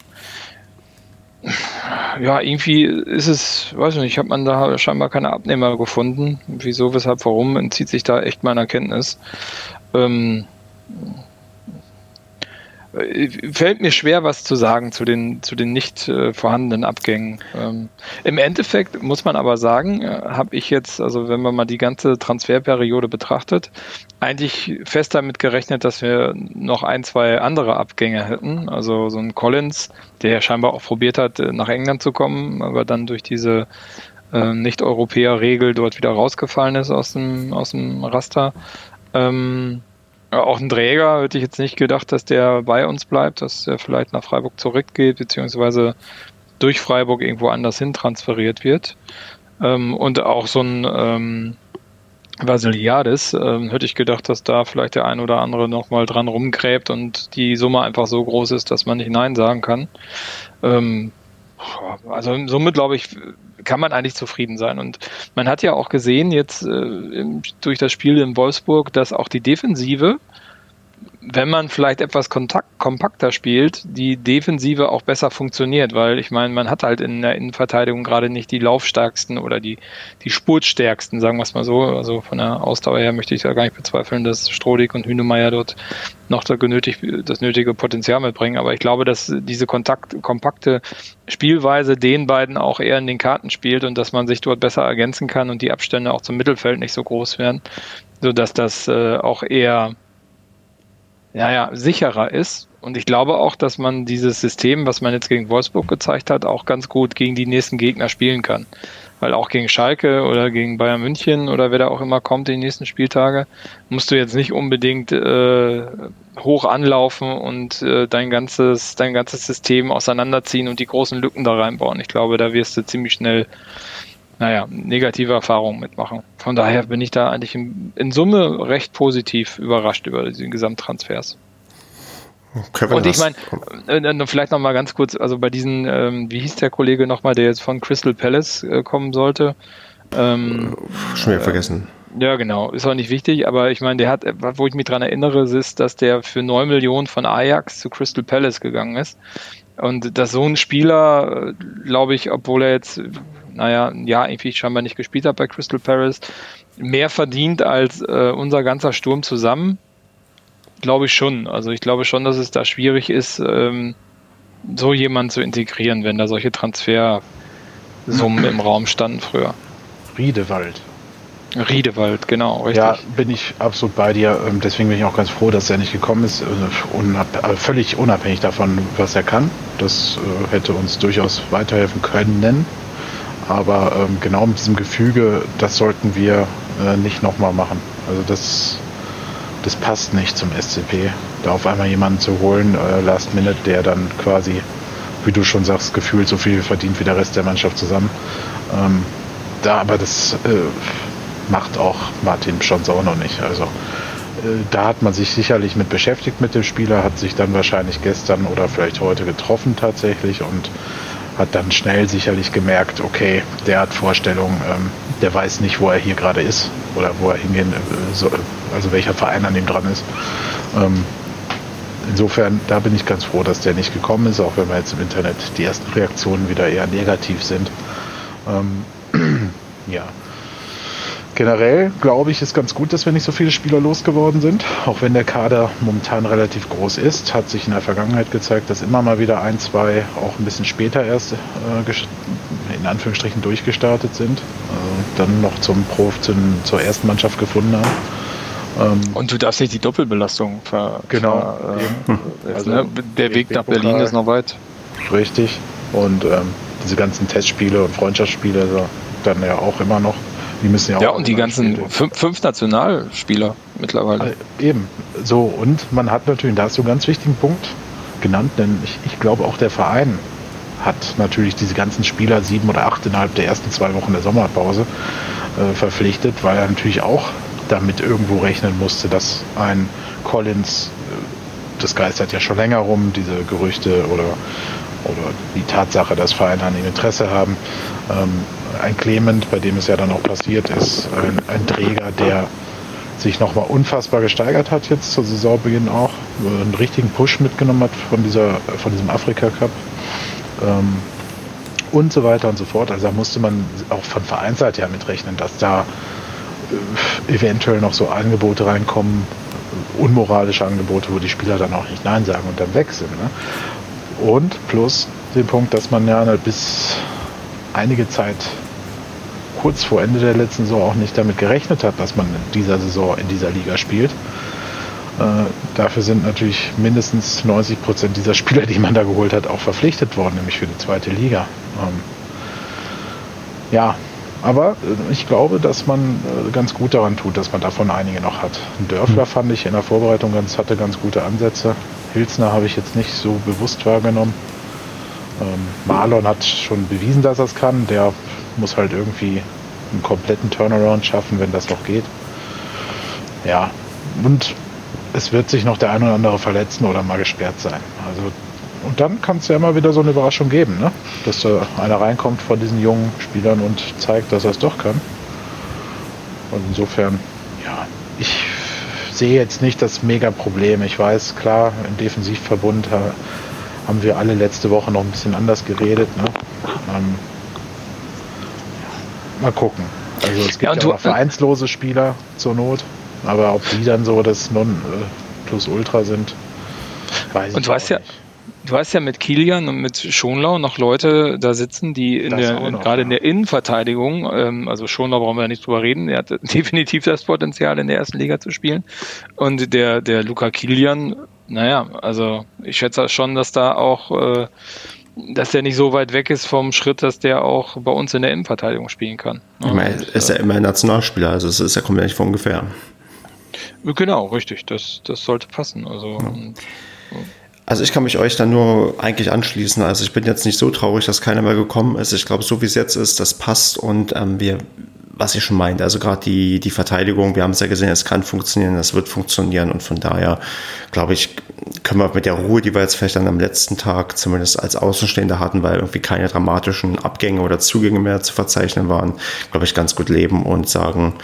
ja, irgendwie ist es, weiß ich nicht, hat man da scheinbar keine Abnehmer gefunden. Wieso, weshalb, warum, entzieht sich da echt meiner Kenntnis. Ähm, äh, fällt mir schwer, was zu sagen zu den, zu den nicht äh, vorhandenen Abgängen. Ähm, Im Endeffekt muss man aber sagen, äh, habe ich jetzt, also wenn man mal die ganze Transferperiode betrachtet, eigentlich fest damit gerechnet, dass wir noch ein, zwei andere Abgänge hätten. Also so ein Collins, der ja scheinbar auch probiert hat, äh, nach England zu kommen, aber dann durch diese äh, Nicht-Europäer-Regel dort wieder rausgefallen ist aus dem, aus dem Raster. Ähm, auch ein Träger hätte ich jetzt nicht gedacht, dass der bei uns bleibt, dass er vielleicht nach Freiburg zurückgeht, beziehungsweise durch Freiburg irgendwo anders hin transferiert wird. Ähm, und auch so ein ähm, Vasiliadis, ähm, hätte ich gedacht, dass da vielleicht der ein oder andere nochmal dran rumgräbt und die Summe einfach so groß ist, dass man nicht Nein sagen kann. Ähm, also somit glaube ich, kann man eigentlich zufrieden sein. Und man hat ja auch gesehen jetzt äh, durch das Spiel in Wolfsburg, dass auch die Defensive wenn man vielleicht etwas kontakt, kompakter spielt, die Defensive auch besser funktioniert, weil ich meine, man hat halt in der Innenverteidigung gerade nicht die laufstärksten oder die, die spurtstärksten, sagen wir es mal so. Also von der Ausdauer her möchte ich da gar nicht bezweifeln, dass Strodig und Hünemeyer dort noch das, genötig, das nötige Potenzial mitbringen. Aber ich glaube, dass diese Kontakt, kompakte Spielweise den beiden auch eher in den Karten spielt und dass man sich dort besser ergänzen kann und die Abstände auch zum Mittelfeld nicht so groß werden, sodass das äh, auch eher ja, ja, sicherer ist. Und ich glaube auch, dass man dieses System, was man jetzt gegen Wolfsburg gezeigt hat, auch ganz gut gegen die nächsten Gegner spielen kann. Weil auch gegen Schalke oder gegen Bayern München oder wer da auch immer kommt die nächsten Spieltage, musst du jetzt nicht unbedingt äh, hoch anlaufen und äh, dein ganzes, dein ganzes System auseinanderziehen und die großen Lücken da reinbauen. Ich glaube, da wirst du ziemlich schnell naja, negative Erfahrungen mitmachen. Von daher bin ich da eigentlich in, in Summe recht positiv überrascht über die Gesamttransfers. Kevin und ich meine, äh, äh, vielleicht noch mal ganz kurz, also bei diesen, ähm, wie hieß der Kollege nochmal, der jetzt von Crystal Palace äh, kommen sollte? Ähm, Schon wieder äh, vergessen. Ja, genau, ist auch nicht wichtig, aber ich meine, der hat, wo ich mich dran erinnere, ist, dass der für 9 Millionen von Ajax zu Crystal Palace gegangen ist. Und dass so ein Spieler, äh, glaube ich, obwohl er jetzt naja, ein Jahr irgendwie scheinbar nicht gespielt hat bei Crystal Paris, mehr verdient als äh, unser ganzer Sturm zusammen, glaube ich schon. Also ich glaube schon, dass es da schwierig ist, ähm, so jemanden zu integrieren, wenn da solche Transfersummen im Raum standen früher. Riedewald. Riedewald, genau, richtig. Ja, bin ich absolut bei dir. Ähm, deswegen bin ich auch ganz froh, dass er nicht gekommen ist. Äh, unab völlig unabhängig davon, was er kann. Das äh, hätte uns durchaus weiterhelfen können. Aber ähm, genau mit diesem Gefüge, das sollten wir äh, nicht nochmal machen. Also das, das passt nicht zum SCP. Da auf einmal jemanden zu holen, äh, Last Minute, der dann quasi, wie du schon sagst, gefühlt so viel verdient wie der Rest der Mannschaft zusammen. Ähm, da aber das, äh, macht auch Martin Schonsono nicht. Also äh, da hat man sich sicherlich mit beschäftigt mit dem Spieler, hat sich dann wahrscheinlich gestern oder vielleicht heute getroffen tatsächlich und hat dann schnell sicherlich gemerkt, okay, der hat Vorstellungen, ähm, der weiß nicht, wo er hier gerade ist oder wo er hingehen äh, soll, also welcher Verein an ihm dran ist. Ähm, insofern, da bin ich ganz froh, dass der nicht gekommen ist, auch wenn wir jetzt im Internet die ersten Reaktionen wieder eher negativ sind. Ähm, ja. Generell glaube ich, ist ganz gut, dass wir nicht so viele Spieler losgeworden sind. Auch wenn der Kader momentan relativ groß ist, hat sich in der Vergangenheit gezeigt, dass immer mal wieder ein, zwei auch ein bisschen später erst äh, in Anführungsstrichen durchgestartet sind, äh, dann noch zum Prof zum, zur ersten Mannschaft gefunden haben. Ähm, und du darfst nicht die Doppelbelastung ver. Genau. Ver, äh, also, ne? Der Weg nach Berlin ist noch weit. Richtig. Und ähm, diese ganzen Testspiele und Freundschaftsspiele also dann ja auch immer noch. Die müssen ja, ja auch. und die ganzen fünf, fünf, Nationalspieler mittlerweile. Äh, eben. So, und man hat natürlich, da hast du einen ganz wichtigen Punkt genannt, denn ich, ich glaube auch der Verein hat natürlich diese ganzen Spieler sieben oder acht innerhalb der ersten zwei Wochen der Sommerpause äh, verpflichtet, weil er natürlich auch damit irgendwo rechnen musste, dass ein Collins, äh, das geistert ja schon länger rum, diese Gerüchte oder, oder die Tatsache, dass Vereine an ihm Interesse haben, ähm, ein Clement, bei dem es ja dann auch passiert ist, ein, ein Träger, der sich nochmal unfassbar gesteigert hat jetzt zur Saisonbeginn auch, einen richtigen Push mitgenommen hat von, dieser, von diesem Afrika Cup ähm, und so weiter und so fort. Also da musste man auch von Vereinsseite her mitrechnen, dass da äh, eventuell noch so Angebote reinkommen, unmoralische Angebote, wo die Spieler dann auch nicht Nein sagen und dann weg sind. Ne? Und plus den Punkt, dass man ja bis einige Zeit kurz vor Ende der letzten Saison auch nicht damit gerechnet hat, dass man in dieser Saison in dieser Liga spielt. Äh, dafür sind natürlich mindestens 90 Prozent dieser Spieler, die man da geholt hat, auch verpflichtet worden, nämlich für die zweite Liga. Ähm, ja, aber äh, ich glaube, dass man äh, ganz gut daran tut, dass man davon einige noch hat. Dörfler mhm. fand ich in der Vorbereitung ganz, hatte ganz gute Ansätze. Hilsner habe ich jetzt nicht so bewusst wahrgenommen. Ähm, Marlon hat schon bewiesen, dass er es kann. Der muss halt irgendwie einen kompletten Turnaround schaffen, wenn das noch geht. Ja, und es wird sich noch der ein oder andere verletzen oder mal gesperrt sein. Also, und dann kann es ja immer wieder so eine Überraschung geben, ne? dass da einer reinkommt von diesen jungen Spielern und zeigt, dass er es doch kann. Und insofern, ja, ich sehe jetzt nicht das Mega-Problem. Ich weiß, klar, im Defensivverbund haben wir alle letzte Woche noch ein bisschen anders geredet. Ne? Ähm, mal gucken. Also es gibt ja, ja auch vereinslose Spieler zur Not. Aber ob die dann so das Non-Plus-Ultra sind, weiß ich und du weißt ja, Du hast ja mit Kilian und mit Schonlau noch Leute da sitzen, die in der, noch, gerade ja. in der Innenverteidigung, ähm, also Schonlau brauchen wir ja nicht drüber reden, er hat definitiv das Potenzial in der ersten Liga zu spielen. Und der, der Luca Kilian, naja, also ich schätze schon, dass da auch, äh, dass der nicht so weit weg ist vom Schritt, dass der auch bei uns in der Innenverteidigung spielen kann. Ich meine, er ist ja immer ein Nationalspieler, also es ist ja kommt ja nicht von ungefähr. Genau, richtig. Das, das sollte passen. Also, ja. also ich kann mich euch dann nur eigentlich anschließen. Also ich bin jetzt nicht so traurig, dass keiner mehr gekommen ist. Ich glaube, so wie es jetzt ist, das passt und ähm, wir, was ich schon meinte, also gerade die, die Verteidigung, wir haben es ja gesehen, es kann funktionieren, es wird funktionieren und von daher glaube ich, können wir mit der Ruhe, die wir jetzt vielleicht dann am letzten Tag zumindest als Außenstehender hatten, weil irgendwie keine dramatischen Abgänge oder Zugänge mehr zu verzeichnen waren, glaube ich, ganz gut leben und sagen,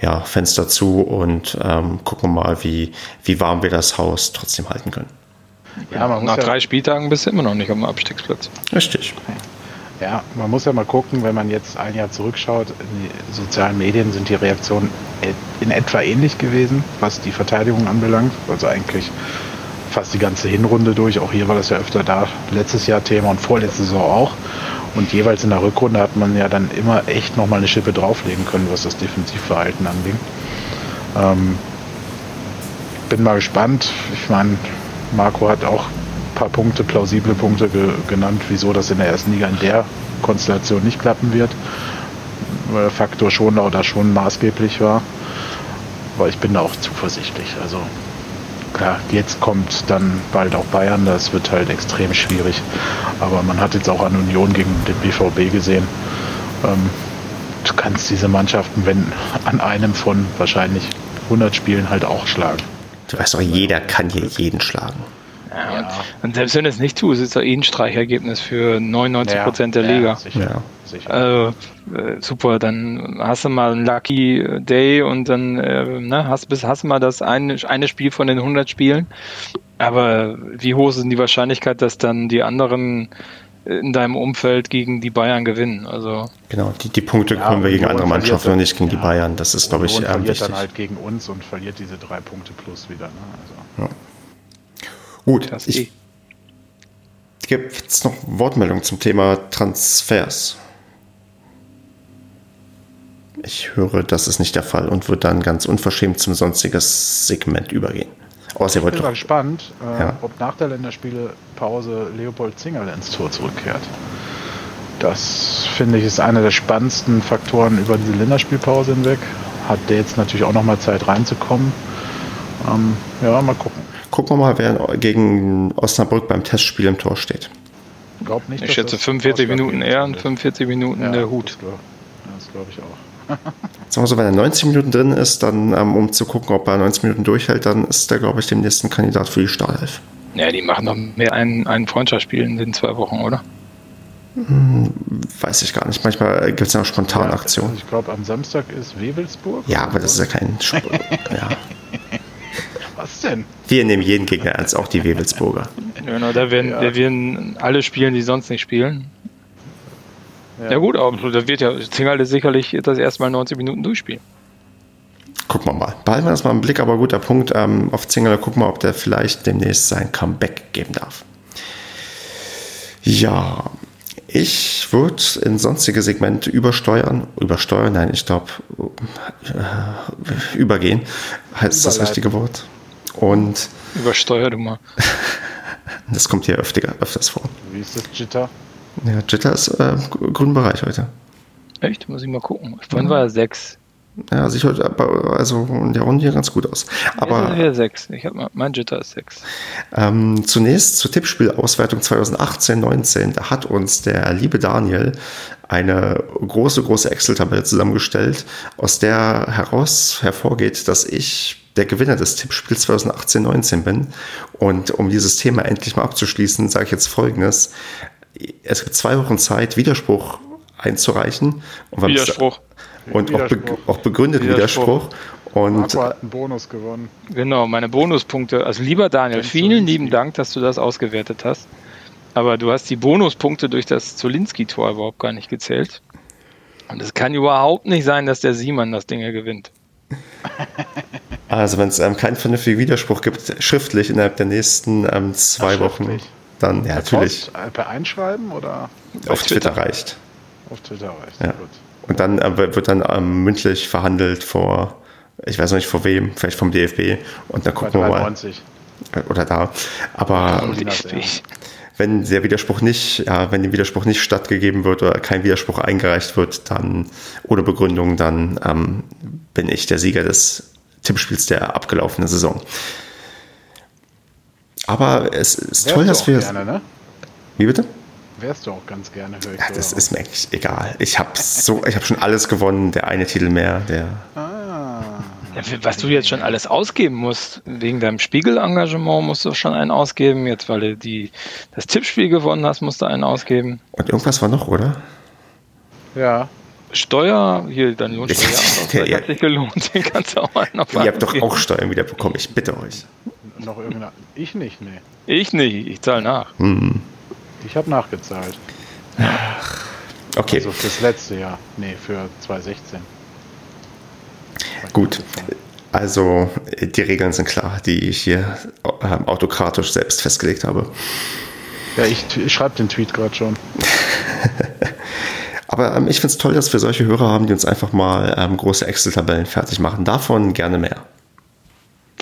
ja, Fenster zu und ähm, gucken mal, wie, wie warm wir das Haus trotzdem halten können. Ja, man Nach ja drei Spieltagen bist du immer noch nicht am Abstiegsplatz. Richtig. Ja, man muss ja mal gucken, wenn man jetzt ein Jahr zurückschaut, in die sozialen Medien sind die Reaktionen in etwa ähnlich gewesen, was die Verteidigung anbelangt. Also eigentlich fast die ganze Hinrunde durch. Auch hier war das ja öfter da. Letztes Jahr Thema und vorletzte Saison auch. Und jeweils in der Rückrunde hat man ja dann immer echt nochmal eine Schippe drauflegen können, was das Defensivverhalten anging. Ähm, bin mal gespannt. Ich meine, Marco hat auch paar Punkte, plausible Punkte ge genannt, wieso das in der ersten Liga in der Konstellation nicht klappen wird. Weil der Faktor schon da schon maßgeblich war. Aber ich bin da auch zuversichtlich. Also klar, jetzt kommt dann bald auch Bayern, das wird halt extrem schwierig. Aber man hat jetzt auch an Union gegen den BVB gesehen. Ähm, du kannst diese Mannschaften, wenn an einem von wahrscheinlich 100 Spielen halt auch schlagen. Du weißt doch, jeder kann hier jeden schlagen. Ja, und, und, selbst wenn du es nicht tust, ist es eh ein Streichergebnis für 99 Prozent der Liga. Ja, sicher. sicher. Also, äh, super, dann hast du mal einen Lucky Day und dann äh, ne, hast, bis, hast du mal das eine, eine Spiel von den 100 Spielen. Aber wie hoch ist denn die Wahrscheinlichkeit, dass dann die anderen in deinem Umfeld gegen die Bayern gewinnen. Also genau, die, die Punkte ja, kommen wir gegen andere Mannschaften und nicht gegen ja, die Bayern. Das ist, glaube ich, ähm, verliert wichtig. dann halt gegen uns und verliert diese drei Punkte plus wieder. Ne? Also. Ja. Gut, das ich, gibt es noch Wortmeldungen zum Thema Transfers? Ich höre, das ist nicht der Fall und würde dann ganz unverschämt zum sonstiges Segment übergehen. Außer ich bin mal gespannt, äh, ja. ob nach der Länderspielepause Leopold Zingerl ins Tor zurückkehrt. Das finde ich ist einer der spannendsten Faktoren über diese Länderspielpause hinweg. Hat der jetzt natürlich auch nochmal Zeit reinzukommen. Ähm, ja, mal gucken. Gucken wir mal, wer gegen Osnabrück beim Testspiel im Tor steht. Glaub nicht, ich schätze 45 Minuten er und 45 Minuten ja, der Hut. Das glaube ich auch. Sagen wir so, wenn er 90 Minuten drin ist, dann ähm, um zu gucken, ob er 90 Minuten durchhält, dann ist er, glaube ich, dem nächsten Kandidat für die Startelf. Ja, die machen doch mehr ein, ein Freundschaftsspiel in den zwei Wochen, oder? Hm, weiß ich gar nicht. Manchmal gibt es ja auch spontane Aktionen. Ja, ich glaube, am Samstag ist Wewelsburg. Ja, aber das ist ja kein. Sp ja. Was denn? Wir nehmen jeden Gegner ernst, auch die Wewelsburger. Genau, da werden, ja. da werden alle spielen, die sonst nicht spielen. Ja, ja gut, aber da wird ja Zingerle sicherlich das erste Mal 90 Minuten durchspielen. Gucken wir mal. Behalten wir das mal im Blick, aber guter Punkt. Ähm, auf Zingerle gucken wir, ob der vielleicht demnächst sein Comeback geben darf. Ja, ich würde in sonstige Segmente übersteuern. Übersteuern, nein, ich glaube, äh, übergehen heißt das richtige Wort. Und. Übersteuer du mal. das kommt hier öfter, öfters vor. Wie ist das Jitter? Ja, Jitter ist äh, grünen Bereich heute. Echt? Muss ich mal gucken. Vorhin war er 6. Ja, sieht heute also in der Runde hier ganz gut aus. Aber ja, 6. Ich habe mein Jitter ist 6. Ähm, zunächst zur Tippspielauswertung 2018-19. Da hat uns der liebe Daniel eine große, große Excel-Tabelle zusammengestellt, aus der heraus hervorgeht, dass ich der Gewinner des Tippspiels 2018-19 bin. Und um dieses Thema endlich mal abzuschließen, sage ich jetzt Folgendes es gibt zwei Wochen Zeit, Widerspruch einzureichen. Und Widerspruch. Und. Auch, be auch begründet Widerspruch. Widerspruch. Und Marco hat einen Bonus gewonnen. Genau, meine Bonuspunkte. Also lieber Daniel, vielen lieben Dank, dass du das ausgewertet hast. Aber du hast die Bonuspunkte durch das Zolinski-Tor überhaupt gar nicht gezählt. Und es kann überhaupt nicht sein, dass der Simon das Ding gewinnt. Also wenn es ähm, keinen vernünftigen Widerspruch gibt, schriftlich innerhalb der nächsten ähm, zwei Ach, Wochen, dann ja, natürlich. Post, per Einschreiben oder? Auf Twitter, Twitter reicht. Auf Twitter reicht, ja. gut. Und dann äh, wird dann ähm, mündlich verhandelt vor, ich weiß noch nicht vor wem, vielleicht vom DFB. Und dann gucken wir mal. Oder da. Aber wenn der Widerspruch nicht, ja, wenn dem Widerspruch nicht stattgegeben wird oder kein Widerspruch eingereicht wird, dann ohne Begründung, dann ähm, bin ich der Sieger des Tippspiels der abgelaufenen Saison. Aber es ist Wärst toll, dass wir. Gerne, ne? Wie bitte? Wärst du auch ganz gerne, höre ich ja, Das ist mir eigentlich egal. Ich habe so, ich schon alles gewonnen, der eine Titel mehr, der. Ah. Ja, was du jetzt schon alles ausgeben musst, wegen deinem Spiegel-Engagement musst du schon einen ausgeben. Jetzt, weil du die, das Tippspiel gewonnen hast, musst du einen ausgeben. Und irgendwas war noch, oder? Ja. Steuer, hier, dein Lohnsteuer, der, hat sich gelohnt, den kannst du auch noch Ihr habt doch auch Steuern wieder bekommen, ich bitte euch. Noch irgendeine. Ich nicht, nee. Ich nicht, ich zahle nach. Hm. Ich habe nachgezahlt. Ach, okay. Also fürs letzte Jahr. Nee, für 2016. Gut. Also die Regeln sind klar, die ich hier äh, autokratisch selbst festgelegt habe. Ja, ich, ich schreibe den Tweet gerade schon. Aber ähm, ich finde es toll, dass wir solche Hörer haben, die uns einfach mal ähm, große Excel-Tabellen fertig machen. Davon gerne mehr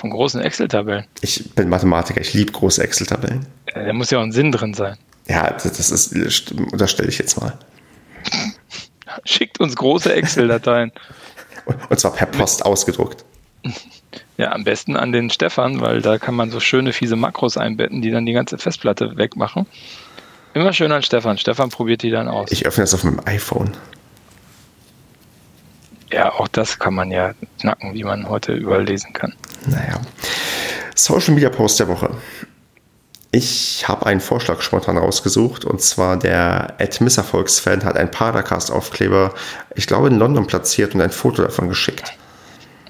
von großen Excel-Tabellen. Ich bin Mathematiker, ich liebe große Excel-Tabellen. Da muss ja auch ein Sinn drin sein. Ja, das, das ist, unterstelle ich jetzt mal. Schickt uns große Excel-Dateien. Und zwar per Post ausgedruckt. Ja, am besten an den Stefan, weil da kann man so schöne fiese Makros einbetten, die dann die ganze Festplatte wegmachen. Immer schön an Stefan. Stefan probiert die dann aus. Ich öffne das auf meinem iPhone. Ja, auch das kann man ja knacken, wie man heute überlesen kann. Naja. Social Media Post der Woche. Ich habe einen Vorschlag spontan rausgesucht und zwar der Ed Misserfolgsfan hat einen Paracast-Aufkleber, ich glaube in London platziert und ein Foto davon geschickt.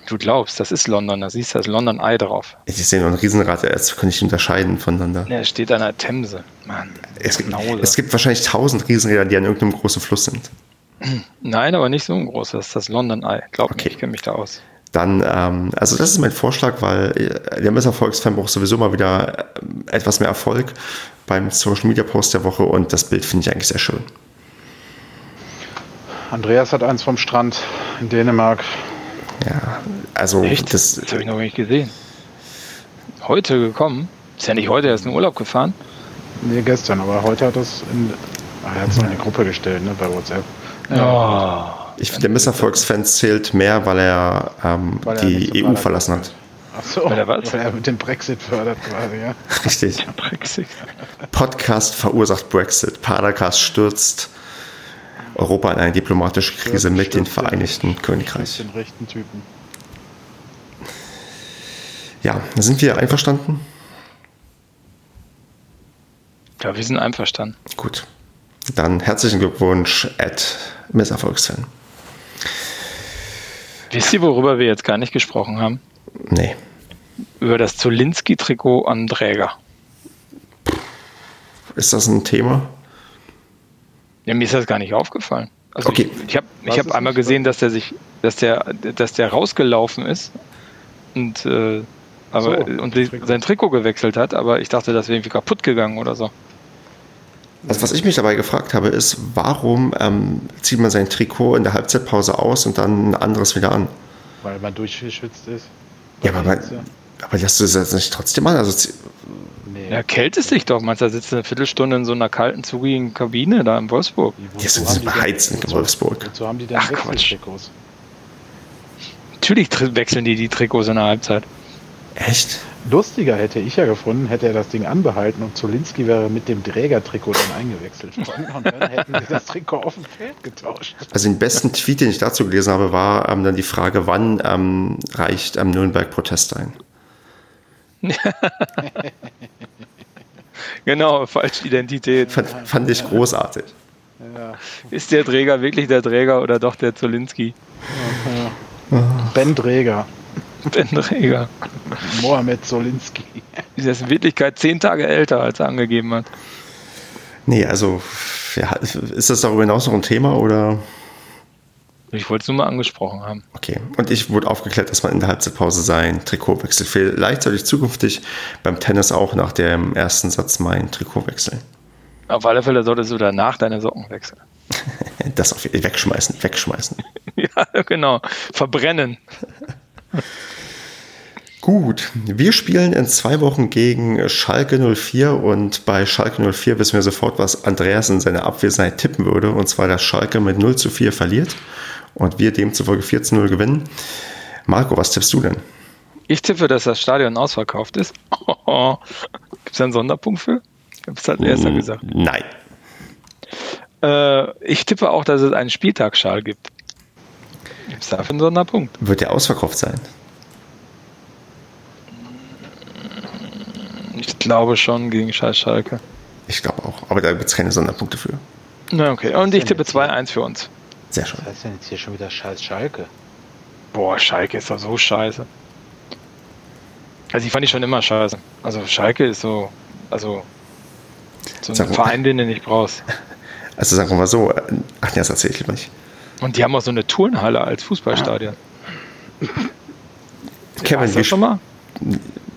Du glaubst, das ist London, da siehst du das London Eye drauf. Ich sehe nur ein Riesenrad, das kann ich unterscheiden voneinander. Ja, es steht an der Themse. Mann, es, es gibt wahrscheinlich tausend Riesenräder, die an irgendeinem großen Fluss sind. Nein, aber nicht so ein großes, das ist das London Eye. Glaub okay. mir, ich kenne mich da aus. Dann, ähm, also das ist mein Vorschlag, weil äh, der Misserfolgsfan braucht sowieso mal wieder äh, etwas mehr Erfolg beim Social Media Post der Woche und das Bild finde ich eigentlich sehr schön. Andreas hat eins vom Strand in Dänemark. Ja, also Echt? das, das habe ich noch nicht gesehen. Heute gekommen? Ist ja nicht heute erst in Urlaub gefahren? Nee, gestern, aber heute hat es in, ach, er hat es in eine Gruppe gestellt, ne, bei WhatsApp. Ja. Ich finde, der Misserfolgsfan zählt mehr, weil er, ähm, weil er die EU verlassen hat. Ach so, weil er, was? weil er mit dem Brexit fördert quasi, ja. Richtig. Podcast verursacht Brexit. Padercast stürzt Europa in eine diplomatische Krise stürzt, mit dem Vereinigten den, Königreich. Den rechten Typen. Ja, sind wir einverstanden? Ja, wir sind einverstanden. Gut. Dann herzlichen Glückwunsch, Ed Misserfolgsfan. Wisst ihr, worüber wir jetzt gar nicht gesprochen haben? Nee. Über das Zolinski-Trikot am Träger. Ist das ein Thema? Ja, mir ist das gar nicht aufgefallen. Also okay. Ich, ich habe ich hab einmal gesehen, dass der sich, dass der, dass der rausgelaufen ist und, äh, aber, so, und Trikot. sein Trikot gewechselt hat, aber ich dachte, das wäre irgendwie kaputt gegangen oder so. Also was ich mich dabei gefragt habe, ist, warum ähm, zieht man sein Trikot in der Halbzeitpause aus und dann ein anderes wieder an? Weil man durchgeschwitzt ist. Ja, aber, man, aber lässt du das jetzt nicht trotzdem an? Also, nee. Ja, kältest dich doch. Meinst du, da sitzt eine Viertelstunde in so einer kalten, zugigen Kabine da in Wolfsburg? Ja, sind sie beheizt in Wolfsburg. Wozu haben die denn Ach, Trikots? Natürlich wechseln die die Trikots in der Halbzeit. Echt? Lustiger hätte ich ja gefunden, hätte er das Ding anbehalten und Zolinski wäre mit dem Trägertrikot dann eingewechselt worden und dann hätten sie das Trikot auf dem Feld getauscht. Also den besten Tweet, den ich dazu gelesen habe, war ähm, dann die Frage, wann ähm, reicht am Nürnberg Protest ein? genau, Falschidentität. Fand, fand ich großartig. Ja. Ist der Träger wirklich der Träger oder doch der Zolinski? Ja, ja. Ben Träger. Ben Träger. Mohamed Solinski. Ist jetzt in Wirklichkeit zehn Tage älter, als er angegeben hat. Nee, also ja, ist das darüber hinaus noch ein Thema oder? Ich wollte es nur mal angesprochen haben. Okay, und ich wurde aufgeklärt, dass man in der Halbzeitpause sein Trikot wechselt. Vielleicht sollte ich zukünftig beim Tennis auch nach dem ersten Satz mein Trikot wechseln. Auf alle Fälle solltest du danach deine Socken wechseln. das auf wegschmeißen, wegschmeißen. ja, genau. Verbrennen. Gut, wir spielen in zwei Wochen gegen Schalke 04 und bei Schalke 04 wissen wir sofort, was Andreas in seiner Abwesenheit tippen würde. Und zwar, dass Schalke mit 0 zu 4 verliert und wir demzufolge 4 zu 0 gewinnen. Marco, was tippst du denn? Ich tippe, dass das Stadion ausverkauft ist. Gibt es da einen Sonderpunkt für? Ich habe es als erster mm, gesagt. Nein. Äh, ich tippe auch, dass es einen Spieltagsschal gibt. Gibt es dafür einen Sonderpunkt? Wird der ausverkauft sein? Ich glaube schon gegen Scheiß Schalke. Ich glaube auch, aber da gibt es keine Sonderpunkte für. Na okay, und ich tippe 2-1 für uns. Sehr schön. Was heißt denn jetzt hier schon wieder Scheiß Schalke? Boah, Schalke ist doch so scheiße. Also die fand ich schon immer scheiße. Also Schalke ist so, also so ein Verein, den du nicht brauchst. Also sagen wir mal so, ach ja, das erzähle ich lieber nicht. Und die haben auch so eine Turnhalle als Fußballstadion. Kevin, du schon mal?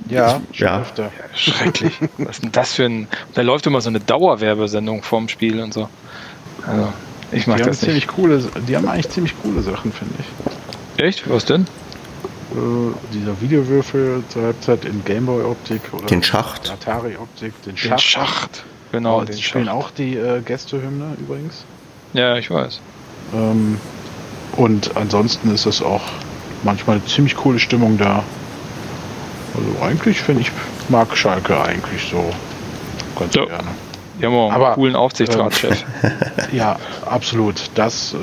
Ja, ja. ja. Schrecklich. Was ist denn das für ein. Da läuft immer so eine Dauerwerbesendung vorm Spiel und so. Also, ich mag die das haben nicht. Coole, die haben eigentlich ziemlich coole Sachen, finde ich. Echt? Was denn? Äh, dieser Videowürfel zur Halbzeit in Gameboy-Optik oder den Schacht. Atari-Optik, den, den Schacht. Schacht. Genau, oh, den die spielen Schacht. auch die äh, Gästehymne übrigens. Ja, ich weiß. Ähm, und ansonsten ist es auch manchmal eine ziemlich coole Stimmung da. Also eigentlich finde ich, mag Schalke eigentlich so ganz ja. gerne. Die haben auch einen Aber, coolen Aufsichtsratschef. Äh, ja, absolut. Das, äh,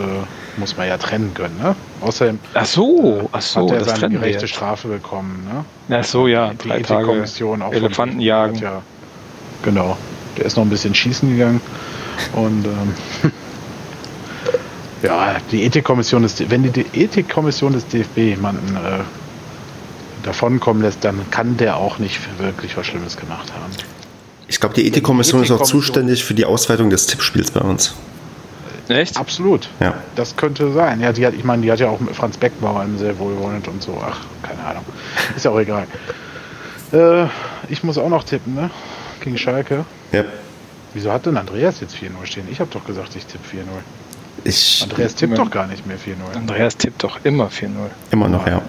muss man ja trennen können, ne? Außerdem ach so, ach so, hat er das seine gerechte. Strafe bekommen, ne? Ach so, ja, Die Ethikkommission auch von- Elefanten jagen. hat Ja, genau. Der ist noch ein bisschen schießen gegangen und ähm, ja, die Ethikkommission des, wenn die, die Ethikkommission des DFB jemanden äh, davonkommen lässt, dann kann der auch nicht wirklich was Schlimmes gemacht haben. Ich glaube, die Ethikkommission ist auch zuständig für die Ausweitung des Tippspiels bei uns. Echt? Absolut. Ja. Das könnte sein. Ja, die hat, ich meine, die hat ja auch mit Franz Beckenbauer sehr wohlwollend und so. Ach, keine Ahnung. Ist ja auch egal. Äh, ich muss auch noch tippen, ne? Gegen Schalke. Ja. Wieso hat denn Andreas jetzt 4-0 stehen? Ich habe doch gesagt, ich tippe 4-0. Ich Andreas tippt Moment. doch gar nicht mehr 4-0. Andreas tippt doch immer 4-0. immer noch, ja.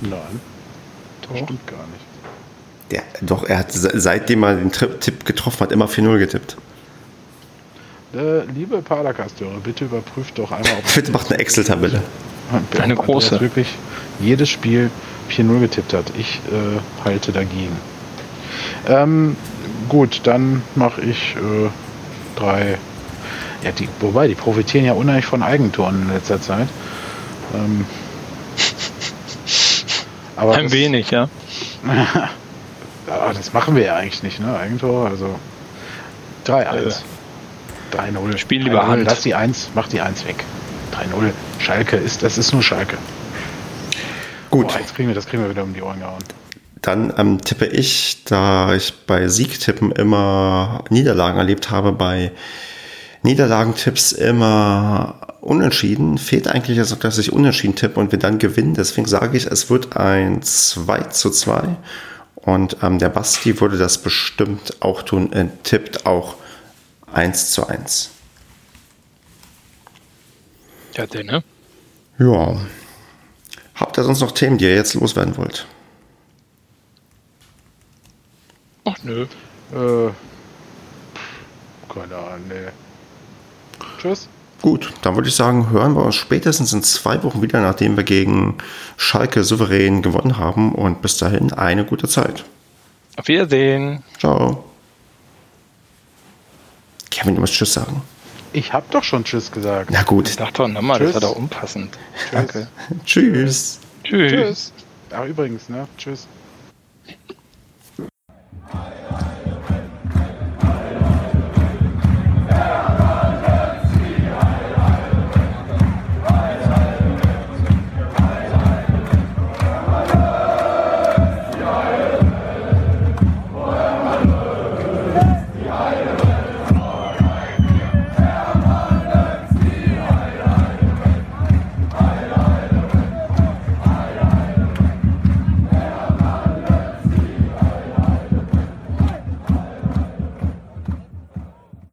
Nein, Doch. stimmt gar nicht. Der, doch, er hat se- seitdem er den Tipp getroffen hat, immer 4-0 getippt. Äh, liebe Padercast-Hörer, bitte überprüft doch einmal, ob Bitte macht eine Excel-Tabelle. Eine Andreas große. wirklich jedes Spiel 4-0 getippt hat. Ich äh, halte dagegen. Ähm, gut, dann mache ich äh, drei. Ja, die, wobei, die profitieren ja unheimlich von Eigentoren in letzter Zeit. Ähm, aber Ein das, wenig, ja. Ja, das machen wir ja eigentlich nicht, ne? Eigentor, also 3-1. 3-0. Äh, Spiel lieber 3-0, Hand. Lass die 1, mach die 1 weg. 3-0. Schalke ist, das ist nur Schalke. Gut, Boah, jetzt kriegen wir, das kriegen wir wieder um die Ohren gehauen. dann ähm, tippe ich, da ich bei Siegtippen immer Niederlagen erlebt habe, bei Niederlagentipps immer unentschieden. Fehlt eigentlich also, dass ich unentschieden tippe und wir dann gewinnen. Deswegen sage ich, es wird ein 2 zu 2. Und ähm, der Basti würde das bestimmt auch tun, äh, tippt auch 1 zu 1. Ja, der, ne? Ja. Habt ihr sonst noch Themen, die ihr jetzt loswerden wollt? Ach nö. Äh, keine Ahnung, nee. Tschüss. Gut, dann würde ich sagen, hören wir uns spätestens in zwei Wochen wieder, nachdem wir gegen Schalke souverän gewonnen haben. Und bis dahin eine gute Zeit. Auf Wiedersehen. Ciao. Kevin, du musst Tschüss sagen. Ich hab doch schon Tschüss gesagt. Na gut. Sag doch nochmal, das Tschüss. war doch unpassend. Danke. Tschüss. Tschüss. Tschüss. Ach, übrigens, ne? Tschüss.